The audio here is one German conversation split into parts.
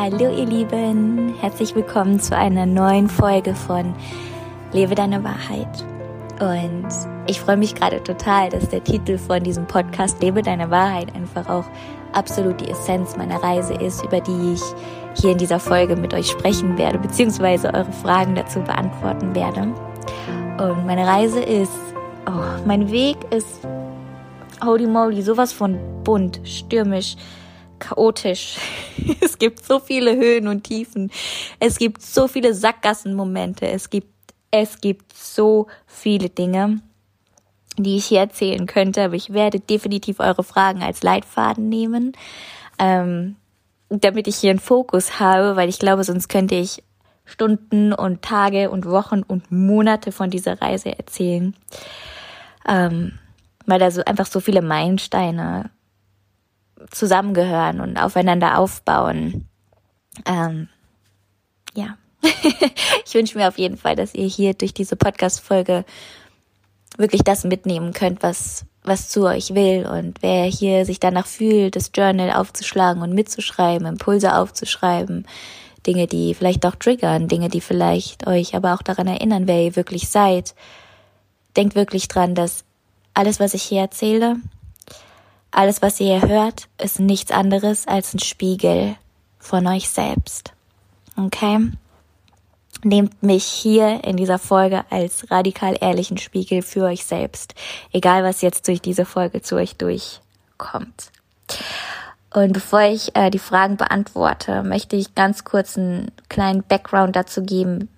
Hallo ihr Lieben, herzlich willkommen zu einer neuen Folge von Lebe deine Wahrheit. Und ich freue mich gerade total, dass der Titel von diesem Podcast Lebe deine Wahrheit einfach auch absolut die Essenz meiner Reise ist, über die ich hier in dieser Folge mit euch sprechen werde, beziehungsweise eure Fragen dazu beantworten werde. Und meine Reise ist, oh, mein Weg ist, holy moly, sowas von bunt, stürmisch, chaotisch. es gibt so viele Höhen und Tiefen. Es gibt so viele Sackgassenmomente. Es gibt, es gibt so viele Dinge, die ich hier erzählen könnte. Aber ich werde definitiv eure Fragen als Leitfaden nehmen, ähm, damit ich hier einen Fokus habe, weil ich glaube, sonst könnte ich Stunden und Tage und Wochen und Monate von dieser Reise erzählen. Ähm, weil da so einfach so viele Meilensteine zusammengehören und aufeinander aufbauen. Ähm, ja, ich wünsche mir auf jeden Fall, dass ihr hier durch diese Podcast-Folge wirklich das mitnehmen könnt, was, was zu euch will. Und wer hier sich danach fühlt, das Journal aufzuschlagen und mitzuschreiben, Impulse aufzuschreiben, Dinge, die vielleicht auch triggern, Dinge, die vielleicht euch aber auch daran erinnern, wer ihr wirklich seid, denkt wirklich dran, dass alles, was ich hier erzähle, alles, was ihr hier hört, ist nichts anderes als ein Spiegel von euch selbst. Okay? Nehmt mich hier in dieser Folge als radikal ehrlichen Spiegel für euch selbst. Egal, was jetzt durch diese Folge zu euch durchkommt. Und bevor ich äh, die Fragen beantworte, möchte ich ganz kurz einen kleinen Background dazu geben,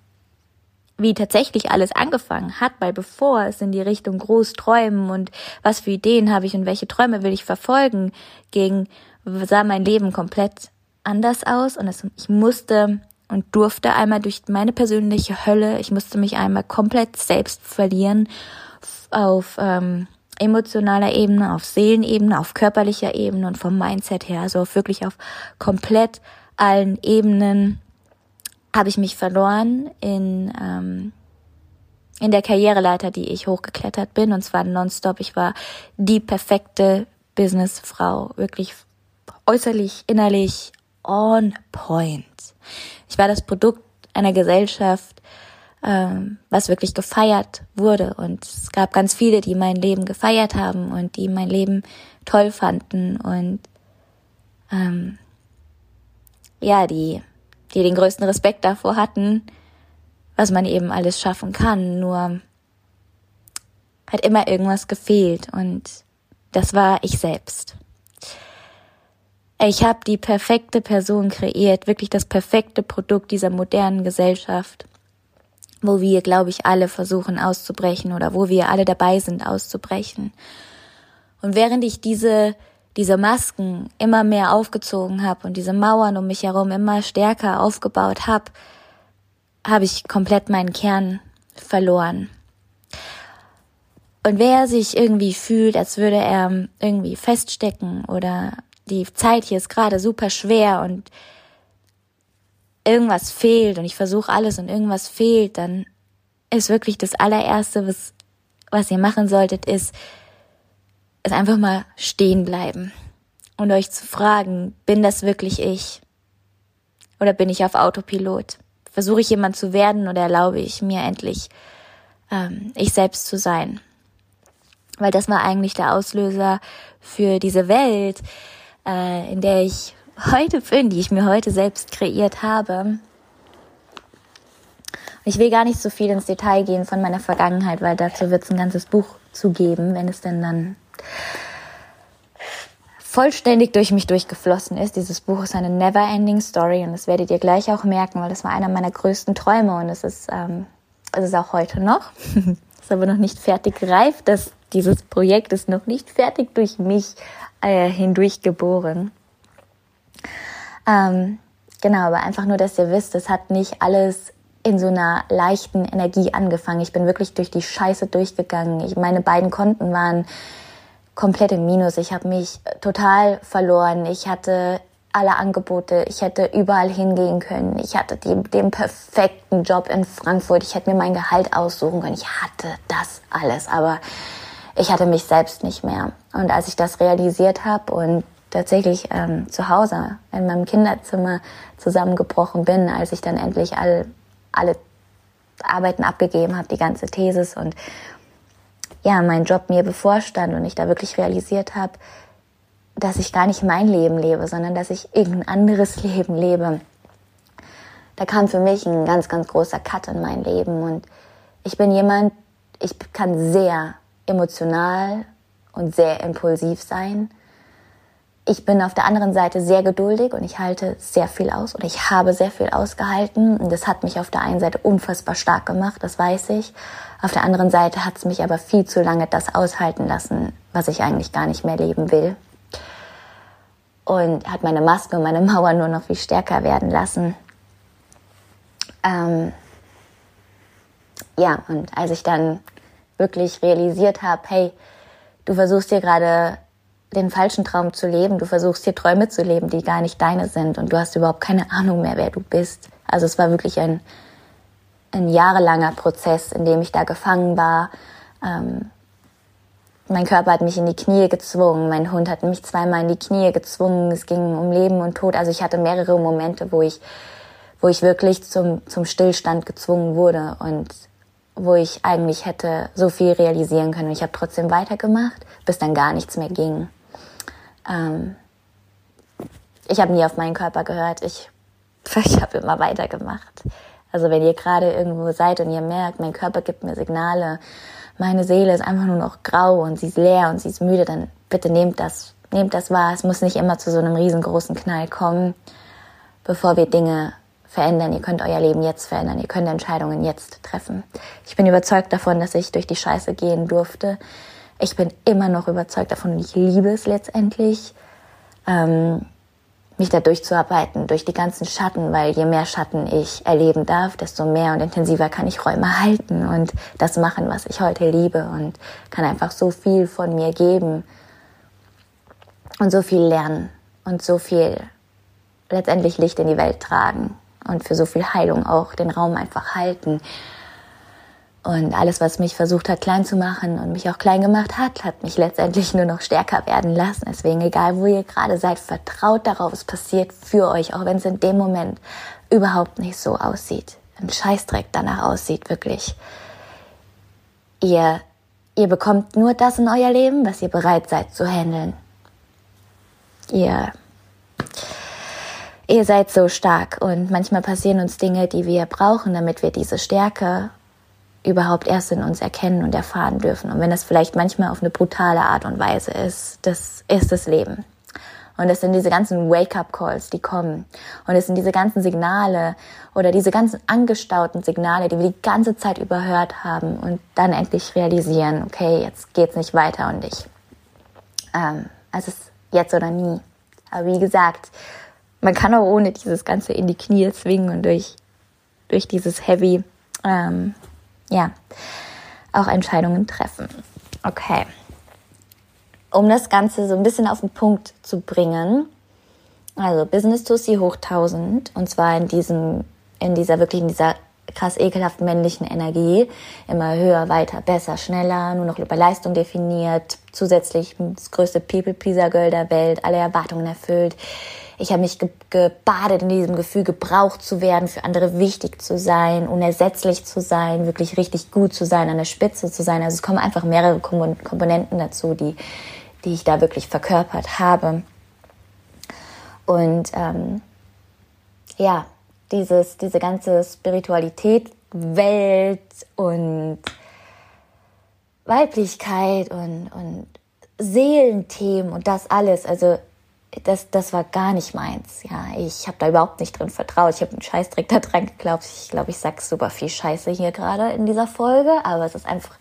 wie tatsächlich alles angefangen hat, weil bevor es in die Richtung groß träumen und was für Ideen habe ich und welche Träume will ich verfolgen, ging, sah mein Leben komplett anders aus und es, ich musste und durfte einmal durch meine persönliche Hölle, ich musste mich einmal komplett selbst verlieren auf ähm, emotionaler Ebene, auf Seelenebene, auf körperlicher Ebene und vom Mindset her, also wirklich auf komplett allen Ebenen habe ich mich verloren in, ähm, in der Karriereleiter, die ich hochgeklettert bin, und zwar nonstop. Ich war die perfekte Businessfrau, wirklich äußerlich, innerlich on point. Ich war das Produkt einer Gesellschaft, ähm, was wirklich gefeiert wurde. Und es gab ganz viele, die mein Leben gefeiert haben und die mein Leben toll fanden und ähm, ja, die die den größten Respekt davor hatten, was man eben alles schaffen kann. Nur hat immer irgendwas gefehlt und das war ich selbst. Ich habe die perfekte Person kreiert, wirklich das perfekte Produkt dieser modernen Gesellschaft, wo wir, glaube ich, alle versuchen auszubrechen oder wo wir alle dabei sind auszubrechen. Und während ich diese diese Masken immer mehr aufgezogen habe und diese Mauern um mich herum immer stärker aufgebaut habe, habe ich komplett meinen Kern verloren. Und wer sich irgendwie fühlt, als würde er irgendwie feststecken oder die Zeit hier ist gerade super schwer und irgendwas fehlt und ich versuche alles und irgendwas fehlt, dann ist wirklich das allererste, was, was ihr machen solltet, ist, ist einfach mal stehen bleiben und euch zu fragen, bin das wirklich ich? Oder bin ich auf Autopilot? Versuche ich jemand zu werden oder erlaube ich mir endlich, ähm, ich selbst zu sein? Weil das war eigentlich der Auslöser für diese Welt, äh, in der ich heute bin, die ich mir heute selbst kreiert habe. Ich will gar nicht so viel ins Detail gehen von meiner Vergangenheit, weil dazu wird es ein ganzes Buch zu geben, wenn es denn dann vollständig durch mich durchgeflossen ist. Dieses Buch ist eine never-ending Story und das werdet ihr gleich auch merken, weil das war einer meiner größten Träume und es ist, ähm, es ist auch heute noch. ist aber noch nicht fertig reif. Das, dieses Projekt ist noch nicht fertig durch mich äh, hindurch geboren. Ähm, genau, aber einfach nur, dass ihr wisst, es hat nicht alles in so einer leichten Energie angefangen. Ich bin wirklich durch die Scheiße durchgegangen. Ich, meine beiden Konten waren komplett im Minus. Ich habe mich total verloren. Ich hatte alle Angebote. Ich hätte überall hingehen können. Ich hatte die, den perfekten Job in Frankfurt. Ich hätte mir mein Gehalt aussuchen können. Ich hatte das alles, aber ich hatte mich selbst nicht mehr. Und als ich das realisiert habe und tatsächlich ähm, zu Hause in meinem Kinderzimmer zusammengebrochen bin, als ich dann endlich all, alle Arbeiten abgegeben habe, die ganze Thesis und ja, mein Job mir bevorstand und ich da wirklich realisiert habe, dass ich gar nicht mein Leben lebe, sondern dass ich irgendein anderes Leben lebe. Da kam für mich ein ganz, ganz großer Cut in mein Leben und ich bin jemand, ich kann sehr emotional und sehr impulsiv sein. Ich bin auf der anderen Seite sehr geduldig und ich halte sehr viel aus oder ich habe sehr viel ausgehalten und das hat mich auf der einen Seite unfassbar stark gemacht, das weiß ich. Auf der anderen Seite hat es mich aber viel zu lange das aushalten lassen, was ich eigentlich gar nicht mehr leben will. Und hat meine Maske und meine Mauer nur noch viel stärker werden lassen. Ähm ja, und als ich dann wirklich realisiert habe, hey, du versuchst dir gerade den falschen Traum zu leben, du versuchst hier Träume zu leben, die gar nicht deine sind und du hast überhaupt keine Ahnung mehr, wer du bist. Also es war wirklich ein, ein jahrelanger Prozess, in dem ich da gefangen war. Ähm, mein Körper hat mich in die Knie gezwungen, mein Hund hat mich zweimal in die Knie gezwungen, es ging um Leben und Tod. Also ich hatte mehrere Momente, wo ich, wo ich wirklich zum, zum Stillstand gezwungen wurde und wo ich eigentlich hätte so viel realisieren können. Und ich habe trotzdem weitergemacht, bis dann gar nichts mehr ging. Ähm, ich habe nie auf meinen Körper gehört. Ich, ich habe immer weitergemacht. Also wenn ihr gerade irgendwo seid und ihr merkt, mein Körper gibt mir Signale, meine Seele ist einfach nur noch grau und sie ist leer und sie ist müde, dann bitte nehmt das, nehmt das wahr. Es muss nicht immer zu so einem riesengroßen Knall kommen, bevor wir Dinge verändern. Ihr könnt euer Leben jetzt verändern. Ihr könnt Entscheidungen jetzt treffen. Ich bin überzeugt davon, dass ich durch die Scheiße gehen durfte. Ich bin immer noch überzeugt davon und ich liebe es letztendlich, ähm, mich da durchzuarbeiten, durch die ganzen Schatten, weil je mehr Schatten ich erleben darf, desto mehr und intensiver kann ich Räume halten und das machen, was ich heute liebe und kann einfach so viel von mir geben und so viel lernen und so viel letztendlich Licht in die Welt tragen und für so viel Heilung auch den Raum einfach halten. Und alles, was mich versucht hat, klein zu machen und mich auch klein gemacht hat, hat mich letztendlich nur noch stärker werden lassen. Deswegen, egal wo ihr gerade seid, vertraut darauf, es passiert für euch, auch wenn es in dem Moment überhaupt nicht so aussieht. Ein Scheißdreck danach aussieht, wirklich. Ihr, ihr bekommt nur das in euer Leben, was ihr bereit seid zu handeln. Ihr, ihr seid so stark und manchmal passieren uns Dinge, die wir brauchen, damit wir diese Stärke überhaupt erst in uns erkennen und erfahren dürfen. Und wenn das vielleicht manchmal auf eine brutale Art und Weise ist, das ist das Leben. Und es sind diese ganzen Wake-up-Calls, die kommen. Und es sind diese ganzen Signale oder diese ganzen angestauten Signale, die wir die ganze Zeit überhört haben und dann endlich realisieren, okay, jetzt geht's nicht weiter und ich. Ähm, es ist jetzt oder nie. Aber wie gesagt, man kann auch ohne dieses Ganze in die Knie zwingen und durch, durch dieses Heavy ähm, ja, auch Entscheidungen treffen. Okay. Um das Ganze so ein bisschen auf den Punkt zu bringen, also Business to See hoch 1000 und zwar in diesem, in dieser wirklich in dieser krass ekelhaft männlichen Energie. Immer höher, weiter, besser, schneller, nur noch über Leistung definiert, zusätzlich das größte People-Pleaser-Girl der Welt, alle Erwartungen erfüllt. Ich habe mich ge gebadet in diesem Gefühl, gebraucht zu werden, für andere wichtig zu sein, unersetzlich zu sein, wirklich richtig gut zu sein, an der Spitze zu sein. Also es kommen einfach mehrere Komponenten dazu, die, die ich da wirklich verkörpert habe. Und ähm, ja, dieses, diese ganze Spiritualität, Welt und Weiblichkeit und, und Seelenthemen und das alles. Also das, das war gar nicht meins. Ja, ich habe da überhaupt nicht drin vertraut. Ich habe einen Scheißdreck da dran geglaubt. Ich glaube, ich sag super viel Scheiße hier gerade in dieser Folge, aber es ist einfach.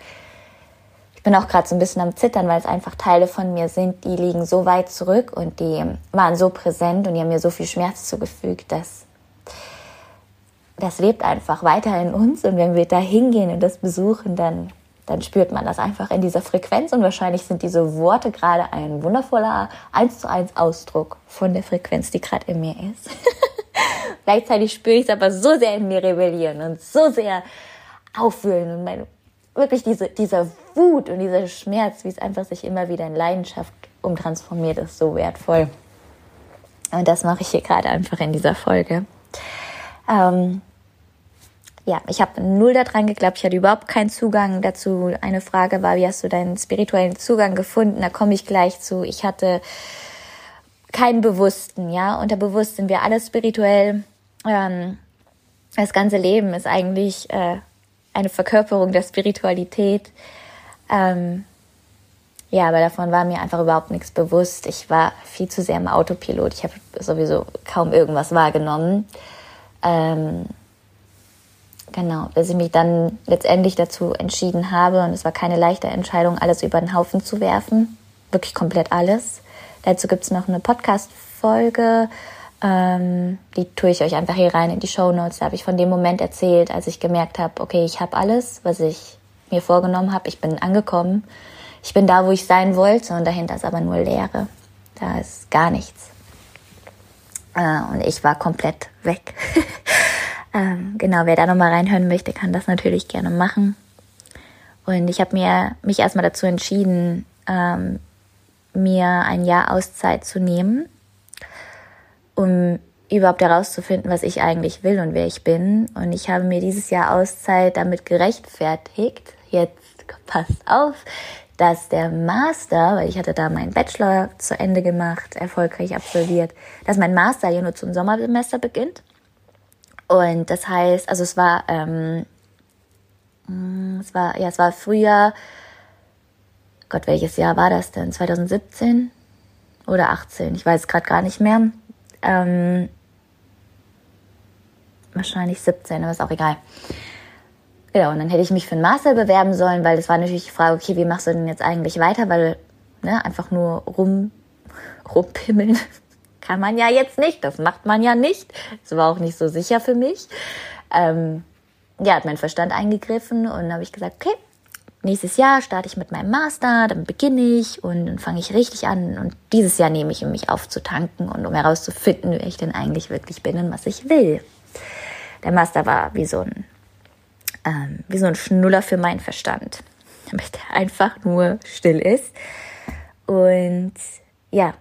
Ich bin auch gerade so ein bisschen am Zittern, weil es einfach Teile von mir sind, die liegen so weit zurück und die waren so präsent und die haben mir so viel Schmerz zugefügt, dass das lebt einfach weiter in uns. Und wenn wir da hingehen und das besuchen, dann dann spürt man das einfach in dieser Frequenz und wahrscheinlich sind diese Worte gerade ein wundervoller 1 zu 1 Ausdruck von der Frequenz, die gerade in mir ist. Gleichzeitig spüre ich es aber so sehr in mir rebellieren und so sehr aufwühlen und meine, wirklich diese, dieser Wut und dieser Schmerz, wie es einfach sich immer wieder in Leidenschaft umtransformiert, ist so wertvoll. Und das mache ich hier gerade einfach in dieser Folge. Ähm, ja, ich habe null daran geglaubt, ich hatte überhaupt keinen Zugang dazu. Eine Frage war, wie hast du deinen spirituellen Zugang gefunden? Da komme ich gleich zu. Ich hatte keinen Bewussten, ja. Unterbewusst sind wir alle spirituell. Ähm, das ganze Leben ist eigentlich äh, eine Verkörperung der Spiritualität. Ähm, ja, aber davon war mir einfach überhaupt nichts bewusst. Ich war viel zu sehr im Autopilot. Ich habe sowieso kaum irgendwas wahrgenommen. Ähm, genau, bis ich mich dann letztendlich dazu entschieden habe, und es war keine leichte Entscheidung, alles über den Haufen zu werfen. Wirklich komplett alles. Dazu gibt es noch eine Podcast-Folge. Ähm, die tue ich euch einfach hier rein in die Show Notes. Da habe ich von dem Moment erzählt, als ich gemerkt habe, okay, ich habe alles, was ich mir vorgenommen habe. Ich bin angekommen ich bin da, wo ich sein wollte und dahinter ist aber nur Leere. Da ist gar nichts. Äh, und ich war komplett weg. ähm, genau, wer da nochmal reinhören möchte, kann das natürlich gerne machen. Und ich habe mich erstmal dazu entschieden, ähm, mir ein Jahr Auszeit zu nehmen, um überhaupt herauszufinden, was ich eigentlich will und wer ich bin. Und ich habe mir dieses Jahr Auszeit damit gerechtfertigt. Jetzt passt auf, dass der Master, weil ich hatte da meinen Bachelor zu Ende gemacht, erfolgreich absolviert, dass mein Master ja nur zum Sommersemester beginnt. Und das heißt, also es war, ähm, es war, ja, es war Frühjahr, Gott, welches Jahr war das denn? 2017 oder 18? Ich weiß gerade gar nicht mehr. Ähm, wahrscheinlich 17, aber ist auch egal. Genau, und dann hätte ich mich für einen Master bewerben sollen, weil das war natürlich die Frage, okay, wie machst du denn jetzt eigentlich weiter? Weil, ne, einfach nur rum, rumpimmeln kann man ja jetzt nicht. Das macht man ja nicht. Das war auch nicht so sicher für mich. Ähm, ja, hat mein Verstand eingegriffen und habe ich gesagt, okay, nächstes Jahr starte ich mit meinem Master, dann beginne ich und dann fange ich richtig an. Und dieses Jahr nehme ich, um mich aufzutanken und um herauszufinden, wer ich denn eigentlich wirklich bin und was ich will. Der Master war wie so ein ähm, wie so ein Schnuller für meinen Verstand, damit er einfach nur still ist. Und ja,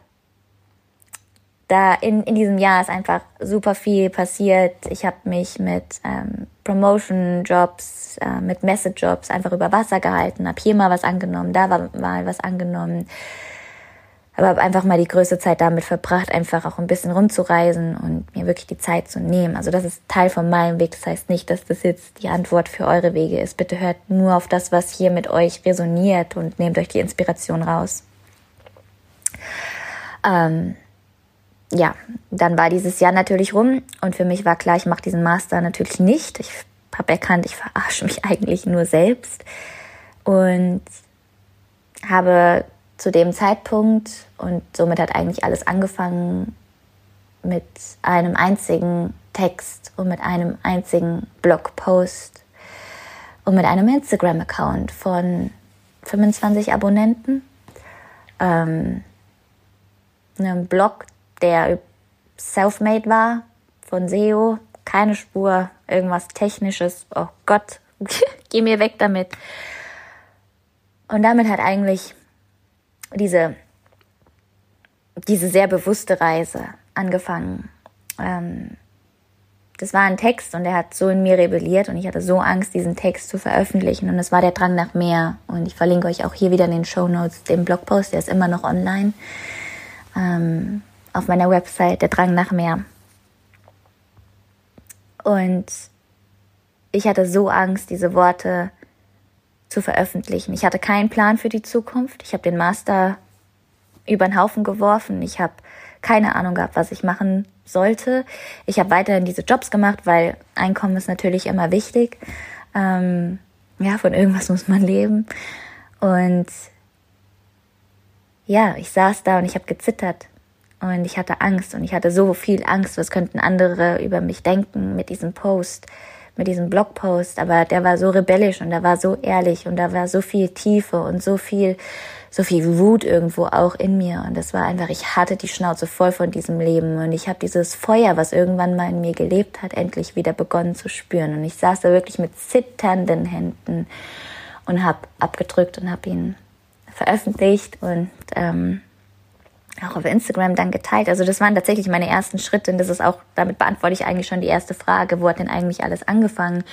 da in, in diesem Jahr ist einfach super viel passiert. Ich habe mich mit ähm, Promotion-Jobs, äh, mit Message-Jobs einfach über Wasser gehalten, habe hier mal was angenommen, da war mal was angenommen aber habe einfach mal die größte Zeit damit verbracht, einfach auch ein bisschen rumzureisen und mir wirklich die Zeit zu nehmen. Also das ist Teil von meinem Weg. Das heißt nicht, dass das jetzt die Antwort für eure Wege ist. Bitte hört nur auf das, was hier mit euch resoniert und nehmt euch die Inspiration raus. Ähm, ja, dann war dieses Jahr natürlich rum und für mich war klar, ich mache diesen Master natürlich nicht. Ich habe erkannt, ich verarsche mich eigentlich nur selbst und habe zu dem Zeitpunkt und somit hat eigentlich alles angefangen mit einem einzigen Text und mit einem einzigen Blogpost und mit einem Instagram-Account von 25 Abonnenten. Ähm, einem Blog, der self-made war, von SEO, keine Spur, irgendwas Technisches. Oh Gott, geh mir weg damit. Und damit hat eigentlich diese, diese sehr bewusste Reise angefangen. Ähm, das war ein Text und der hat so in mir rebelliert und ich hatte so Angst, diesen Text zu veröffentlichen und es war der Drang nach mehr. Und ich verlinke euch auch hier wieder in den Show Notes den Blogpost, der ist immer noch online ähm, auf meiner Website, der Drang nach mehr. Und ich hatte so Angst, diese Worte zu veröffentlichen. Ich hatte keinen Plan für die Zukunft. Ich habe den Master über den Haufen geworfen. Ich habe keine Ahnung gehabt, was ich machen sollte. Ich habe weiterhin diese Jobs gemacht, weil Einkommen ist natürlich immer wichtig. Ähm, ja, von irgendwas muss man leben. Und ja, ich saß da und ich habe gezittert und ich hatte Angst und ich hatte so viel Angst, was könnten andere über mich denken mit diesem Post mit diesem Blogpost, aber der war so rebellisch und der war so ehrlich und da war so viel Tiefe und so viel, so viel Wut irgendwo auch in mir. Und das war einfach, ich hatte die Schnauze voll von diesem Leben und ich habe dieses Feuer, was irgendwann mal in mir gelebt hat, endlich wieder begonnen zu spüren. Und ich saß da wirklich mit zitternden Händen und habe abgedrückt und habe ihn veröffentlicht und ähm, auch auf Instagram dann geteilt. Also das waren tatsächlich meine ersten Schritte und das ist auch, damit beantworte ich eigentlich schon die erste Frage, wo hat denn eigentlich alles angefangen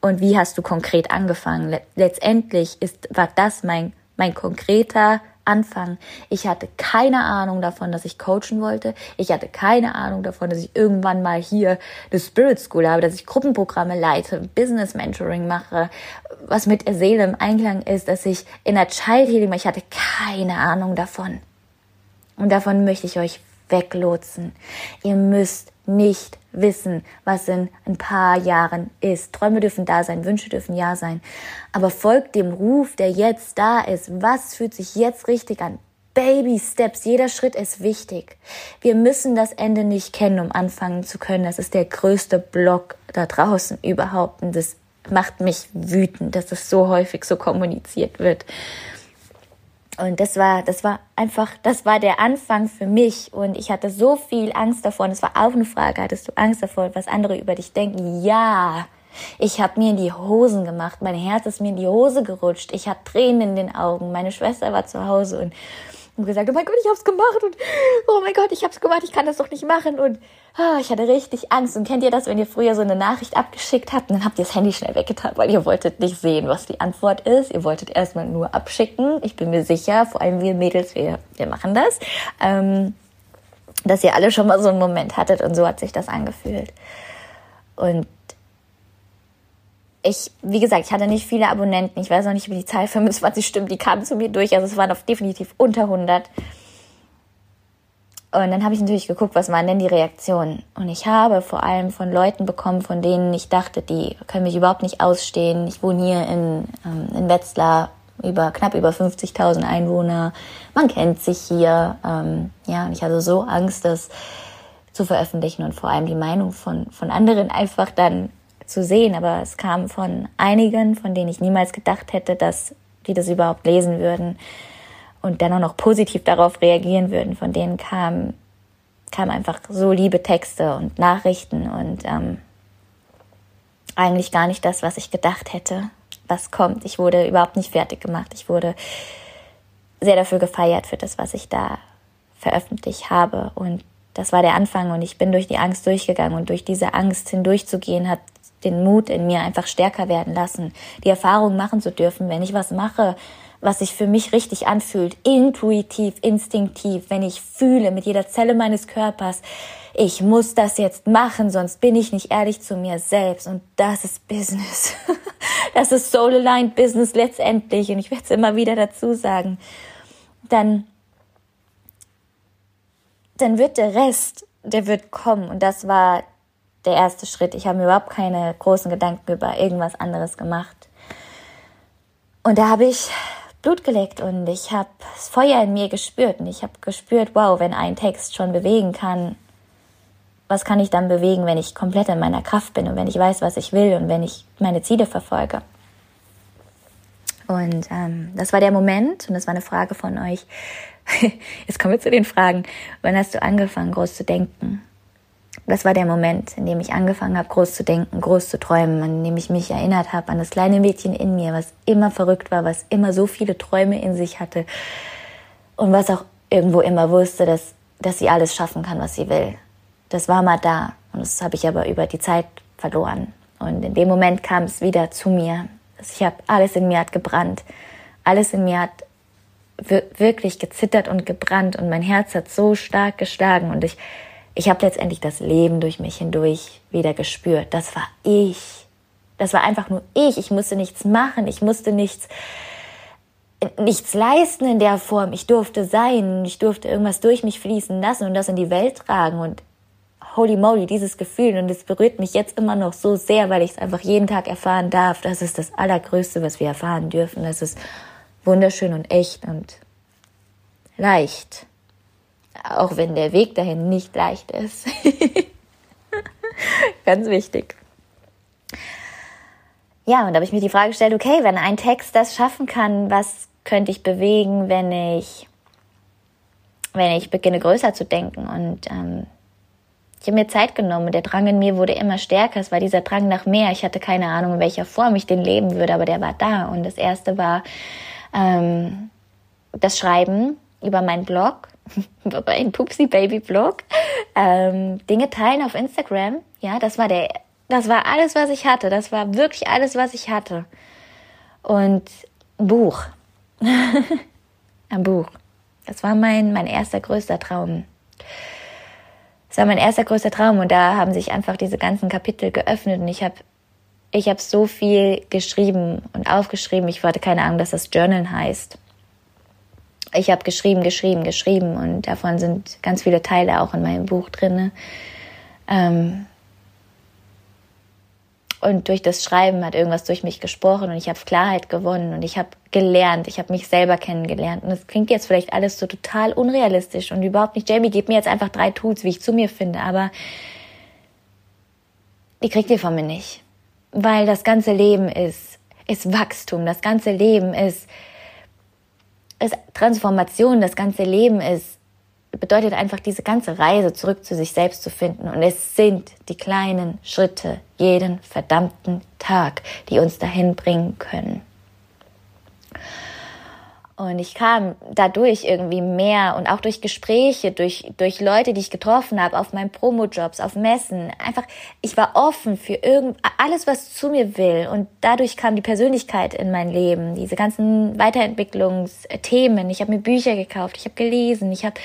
und wie hast du konkret angefangen? Letztendlich ist, war das mein, mein konkreter Anfang. Ich hatte keine Ahnung davon, dass ich coachen wollte. Ich hatte keine Ahnung davon, dass ich irgendwann mal hier eine Spirit School habe, dass ich Gruppenprogramme leite, Business Mentoring mache, was mit der Seele im Einklang ist, dass ich in der Child Healing. Ich hatte keine Ahnung davon. Und davon möchte ich euch weglotsen. Ihr müsst nicht wissen, was in ein paar Jahren ist. Träume dürfen da sein, Wünsche dürfen ja sein. Aber folgt dem Ruf, der jetzt da ist. Was fühlt sich jetzt richtig an? Baby Steps, jeder Schritt ist wichtig. Wir müssen das Ende nicht kennen, um anfangen zu können. Das ist der größte Block da draußen überhaupt. Und das macht mich wütend, dass das so häufig so kommuniziert wird. Und das war, das war einfach, das war der Anfang für mich. Und ich hatte so viel Angst davor. Und es war auch eine Frage, hattest du Angst davor, was andere über dich denken? Ja. Ich habe mir in die Hosen gemacht. Mein Herz ist mir in die Hose gerutscht. Ich hatte Tränen in den Augen. Meine Schwester war zu Hause und und gesagt, oh mein Gott, ich hab's gemacht und oh mein Gott, ich hab's gemacht, ich kann das doch nicht machen und oh, ich hatte richtig Angst. Und kennt ihr das, wenn ihr früher so eine Nachricht abgeschickt habt und dann habt ihr das Handy schnell weggetan, weil ihr wolltet nicht sehen, was die Antwort ist. Ihr wolltet erstmal nur abschicken. Ich bin mir sicher, vor allem wir Mädels, wir, wir machen das, ähm, dass ihr alle schon mal so einen Moment hattet und so hat sich das angefühlt. Und ich, wie gesagt, ich hatte nicht viele Abonnenten. Ich weiß auch nicht, wie die Zahl 25 stimmt. Die kamen zu mir durch. Also es waren auf definitiv unter 100. Und dann habe ich natürlich geguckt, was waren denn die Reaktionen. Und ich habe vor allem von Leuten bekommen, von denen ich dachte, die können mich überhaupt nicht ausstehen. Ich wohne hier in, ähm, in Wetzlar, über knapp über 50.000 Einwohner. Man kennt sich hier. Ähm, ja, und ich hatte so Angst, das zu veröffentlichen und vor allem die Meinung von, von anderen einfach dann zu sehen, aber es kam von einigen, von denen ich niemals gedacht hätte, dass die das überhaupt lesen würden und dann auch noch positiv darauf reagieren würden. Von denen kam, kam einfach so liebe Texte und Nachrichten und ähm, eigentlich gar nicht das, was ich gedacht hätte, was kommt. Ich wurde überhaupt nicht fertig gemacht. Ich wurde sehr dafür gefeiert für das, was ich da veröffentlicht habe und das war der Anfang und ich bin durch die Angst durchgegangen und durch diese Angst hindurchzugehen hat den Mut in mir einfach stärker werden lassen, die Erfahrung machen zu dürfen, wenn ich was mache, was sich für mich richtig anfühlt, intuitiv, instinktiv, wenn ich fühle mit jeder Zelle meines Körpers, ich muss das jetzt machen, sonst bin ich nicht ehrlich zu mir selbst. Und das ist Business. Das ist Soul Aligned Business letztendlich. Und ich werde es immer wieder dazu sagen. Dann, dann wird der Rest, der wird kommen. Und das war der erste Schritt. Ich habe mir überhaupt keine großen Gedanken über irgendwas anderes gemacht. Und da habe ich Blut geleckt und ich habe das Feuer in mir gespürt und ich habe gespürt, wow, wenn ein Text schon bewegen kann, was kann ich dann bewegen, wenn ich komplett in meiner Kraft bin und wenn ich weiß, was ich will und wenn ich meine Ziele verfolge. Und ähm, das war der Moment und das war eine Frage von euch. Jetzt kommen wir zu den Fragen. Wann hast du angefangen, groß zu denken? Das war der Moment, in dem ich angefangen habe, groß zu denken, groß zu träumen, in dem ich mich erinnert habe an das kleine Mädchen in mir, was immer verrückt war, was immer so viele Träume in sich hatte und was auch irgendwo immer wusste, dass, dass sie alles schaffen kann, was sie will. Das war mal da und das habe ich aber über die Zeit verloren. Und in dem Moment kam es wieder zu mir. Ich habe alles in mir hat gebrannt, alles in mir hat wirklich gezittert und gebrannt und mein Herz hat so stark geschlagen und ich ich habe letztendlich das Leben durch mich hindurch wieder gespürt. Das war ich. Das war einfach nur ich. Ich musste nichts machen. Ich musste nichts, nichts leisten in der Form. Ich durfte sein. Ich durfte irgendwas durch mich fließen lassen und das in die Welt tragen. Und holy moly, dieses Gefühl. Und es berührt mich jetzt immer noch so sehr, weil ich es einfach jeden Tag erfahren darf. Das ist das Allergrößte, was wir erfahren dürfen. Das ist wunderschön und echt und leicht. Auch wenn der Weg dahin nicht leicht ist. Ganz wichtig. Ja, und da habe ich mir die Frage gestellt, okay, wenn ein Text das schaffen kann, was könnte ich bewegen, wenn ich, wenn ich beginne größer zu denken? Und ähm, ich habe mir Zeit genommen der Drang in mir wurde immer stärker. Es war dieser Drang nach mehr. Ich hatte keine Ahnung, in welcher Form ich den leben würde, aber der war da. Und das erste war ähm, das Schreiben über meinen Blog ein Pupsi Baby Blog, ähm, Dinge teilen auf Instagram. Ja, das war der, das war alles, was ich hatte. Das war wirklich alles, was ich hatte. Und ein Buch. ein Buch. Das war mein, mein erster größter Traum. Das war mein erster größter Traum und da haben sich einfach diese ganzen Kapitel geöffnet und ich habe ich hab so viel geschrieben und aufgeschrieben. Ich hatte keine Ahnung, dass das Journal heißt ich habe geschrieben, geschrieben, geschrieben und davon sind ganz viele Teile auch in meinem Buch drin. Ähm und durch das Schreiben hat irgendwas durch mich gesprochen und ich habe Klarheit gewonnen und ich habe gelernt, ich habe mich selber kennengelernt. Und es klingt jetzt vielleicht alles so total unrealistisch und überhaupt nicht, Jamie, gib mir jetzt einfach drei Tools, wie ich zu mir finde, aber die kriegt ihr von mir nicht. Weil das ganze Leben ist, ist Wachstum, das ganze Leben ist ist Transformation, das ganze Leben ist, bedeutet einfach diese ganze Reise zurück zu sich selbst zu finden. Und es sind die kleinen Schritte jeden verdammten Tag, die uns dahin bringen können. Und ich kam dadurch irgendwie mehr und auch durch Gespräche, durch, durch Leute, die ich getroffen habe, auf meinen Promo-Jobs, auf Messen. Einfach, ich war offen für irgend, alles, was zu mir will. Und dadurch kam die Persönlichkeit in mein Leben, diese ganzen Weiterentwicklungsthemen. Ich habe mir Bücher gekauft, ich habe gelesen, ich habe,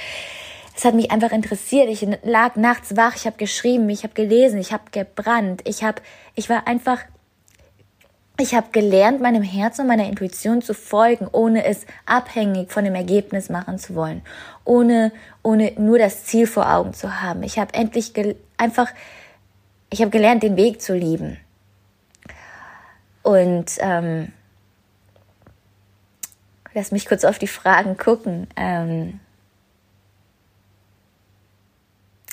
es hat mich einfach interessiert. Ich lag nachts wach, ich habe geschrieben, ich habe gelesen, ich habe gebrannt, ich habe, ich war einfach ich habe gelernt, meinem Herz und meiner Intuition zu folgen, ohne es abhängig von dem Ergebnis machen zu wollen, ohne, ohne nur das Ziel vor Augen zu haben. Ich habe endlich einfach, ich habe gelernt, den Weg zu lieben. Und ähm, lass mich kurz auf die Fragen gucken. Ähm,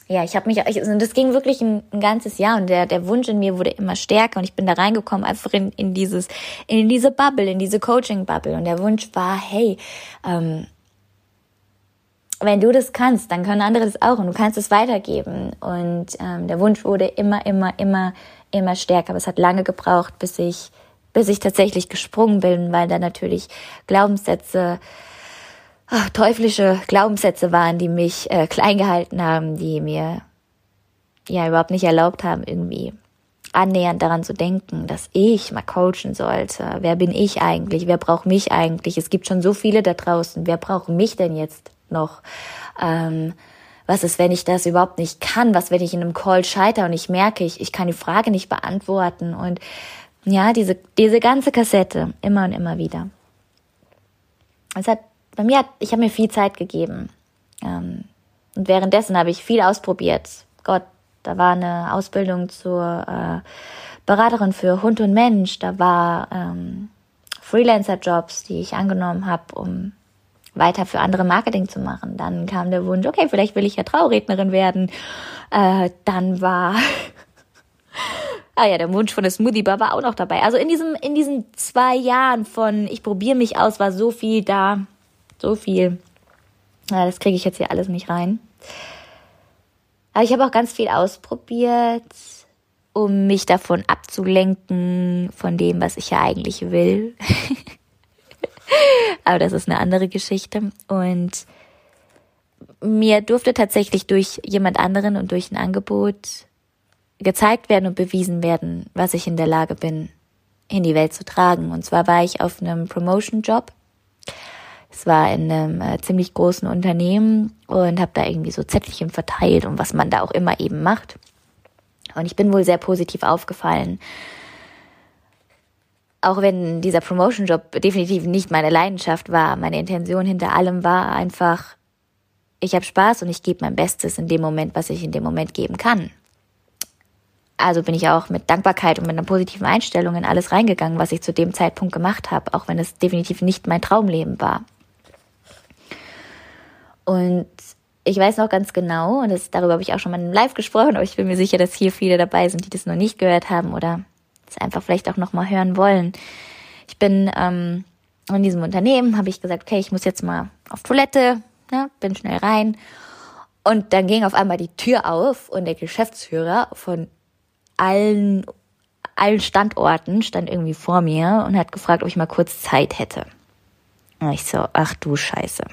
ja, ich habe mich, ich, also das ging wirklich ein, ein, ganzes Jahr und der, der Wunsch in mir wurde immer stärker und ich bin da reingekommen einfach in, in dieses, in diese Bubble, in diese Coaching-Bubble und der Wunsch war, hey, ähm, wenn du das kannst, dann können andere das auch und du kannst es weitergeben und ähm, der Wunsch wurde immer, immer, immer, immer stärker, aber es hat lange gebraucht, bis ich, bis ich tatsächlich gesprungen bin, weil da natürlich Glaubenssätze ach, teuflische Glaubenssätze waren, die mich äh, klein gehalten haben, die mir ja überhaupt nicht erlaubt haben, irgendwie annähernd daran zu denken, dass ich mal coachen sollte. Wer bin ich eigentlich? Wer braucht mich eigentlich? Es gibt schon so viele da draußen. Wer braucht mich denn jetzt noch? Ähm, was ist, wenn ich das überhaupt nicht kann? Was, wenn ich in einem Call scheiter und ich merke, ich, ich kann die Frage nicht beantworten? Und ja, diese, diese ganze Kassette, immer und immer wieder. Es hat bei mir hat, ich habe mir viel Zeit gegeben. Ähm, und währenddessen habe ich viel ausprobiert. Gott, da war eine Ausbildung zur äh, Beraterin für Hund und Mensch. Da war ähm, Freelancer-Jobs, die ich angenommen habe, um weiter für andere Marketing zu machen. Dann kam der Wunsch, okay, vielleicht will ich ja Traurednerin werden. Äh, dann war Ah ja, der Wunsch von der Smoothie Bar war auch noch dabei. Also in diesem in diesen zwei Jahren von ich probiere mich aus war so viel da so viel. Ja, das kriege ich jetzt hier alles nicht rein. Aber ich habe auch ganz viel ausprobiert, um mich davon abzulenken, von dem, was ich ja eigentlich will. Aber das ist eine andere Geschichte. Und mir durfte tatsächlich durch jemand anderen und durch ein Angebot gezeigt werden und bewiesen werden, was ich in der Lage bin, in die Welt zu tragen. Und zwar war ich auf einem Promotion-Job es war in einem äh, ziemlich großen Unternehmen und habe da irgendwie so Zettelchen verteilt und was man da auch immer eben macht. Und ich bin wohl sehr positiv aufgefallen. Auch wenn dieser Promotion-Job definitiv nicht meine Leidenschaft war, meine Intention hinter allem war einfach, ich habe Spaß und ich gebe mein Bestes in dem Moment, was ich in dem Moment geben kann. Also bin ich auch mit Dankbarkeit und mit einer positiven Einstellung in alles reingegangen, was ich zu dem Zeitpunkt gemacht habe, auch wenn es definitiv nicht mein Traumleben war. Und ich weiß noch ganz genau, und das, darüber habe ich auch schon mal im Live gesprochen, aber ich bin mir sicher, dass hier viele dabei sind, die das noch nicht gehört haben oder es einfach vielleicht auch noch mal hören wollen. Ich bin ähm, in diesem Unternehmen, habe ich gesagt, okay, ich muss jetzt mal auf Toilette, ne, bin schnell rein. Und dann ging auf einmal die Tür auf und der Geschäftsführer von allen, allen Standorten stand irgendwie vor mir und hat gefragt, ob ich mal kurz Zeit hätte. Und ich so, ach du Scheiße.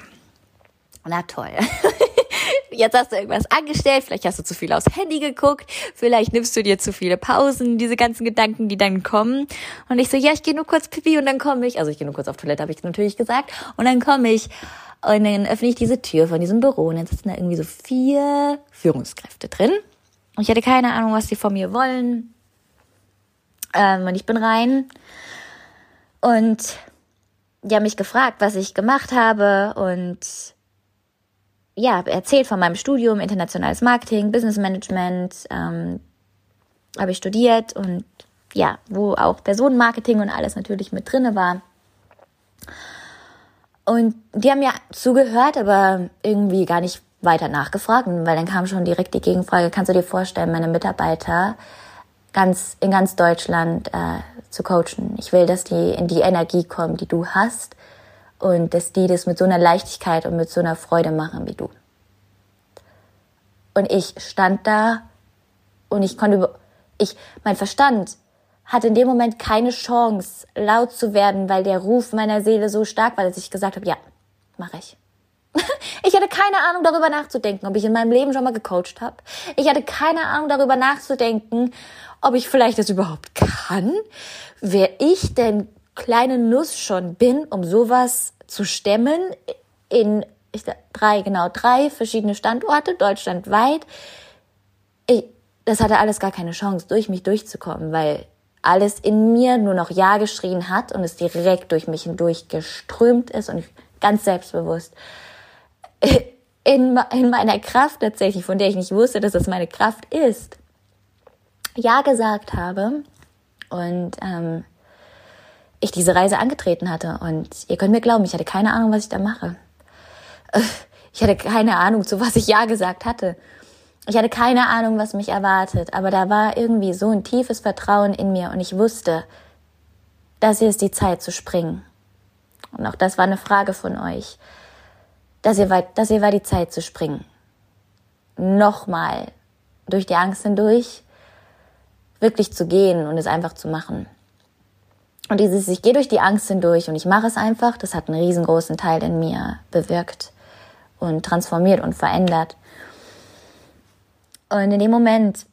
Na toll. Jetzt hast du irgendwas angestellt, vielleicht hast du zu viel aufs Handy geguckt, vielleicht nimmst du dir zu viele Pausen, diese ganzen Gedanken, die dann kommen. Und ich so, ja, ich gehe nur kurz pipi und dann komme ich. Also ich gehe nur kurz auf Toilette, habe ich natürlich gesagt. Und dann komme ich und dann öffne ich diese Tür von diesem Büro und dann sitzen da irgendwie so vier Führungskräfte drin. Und ich hatte keine Ahnung, was die von mir wollen. Ähm, und ich bin rein und die haben mich gefragt, was ich gemacht habe und ja, erzählt von meinem Studium, internationales Marketing, Business Management, ähm, habe ich studiert und ja, wo auch Personenmarketing und alles natürlich mit drinne war. Und die haben ja zugehört, aber irgendwie gar nicht weiter nachgefragt, weil dann kam schon direkt die Gegenfrage, kannst du dir vorstellen, meine Mitarbeiter ganz in ganz Deutschland äh, zu coachen. Ich will, dass die in die Energie kommen, die du hast und dass die das mit so einer Leichtigkeit und mit so einer Freude machen wie du. Und ich stand da und ich konnte über, ich, mein Verstand hatte in dem Moment keine Chance, laut zu werden, weil der Ruf meiner Seele so stark war, dass ich gesagt habe, ja, mache ich. Ich hatte keine Ahnung darüber nachzudenken, ob ich in meinem Leben schon mal gecoacht habe. Ich hatte keine Ahnung darüber nachzudenken, ob ich vielleicht das überhaupt kann. Wer ich denn kleine Nuss schon bin, um sowas zu stemmen in ich, drei, genau, drei verschiedene Standorte, deutschlandweit. Ich, das hatte alles gar keine Chance, durch mich durchzukommen, weil alles in mir nur noch Ja geschrien hat und es direkt durch mich hindurch geströmt ist und ich ganz selbstbewusst in, in meiner Kraft tatsächlich, von der ich nicht wusste, dass das meine Kraft ist, Ja gesagt habe und ähm, ich diese Reise angetreten hatte. Und ihr könnt mir glauben, ich hatte keine Ahnung, was ich da mache. Ich hatte keine Ahnung, zu was ich Ja gesagt hatte. Ich hatte keine Ahnung, was mich erwartet, aber da war irgendwie so ein tiefes Vertrauen in mir und ich wusste, das hier ist die Zeit zu springen. Und auch das war eine Frage von euch. Das hier war, das hier war die Zeit zu springen. Nochmal durch die Angst hindurch, wirklich zu gehen und es einfach zu machen. Und dieses, ich gehe durch die Angst hindurch und ich mache es einfach, das hat einen riesengroßen Teil in mir bewirkt und transformiert und verändert. Und in dem Moment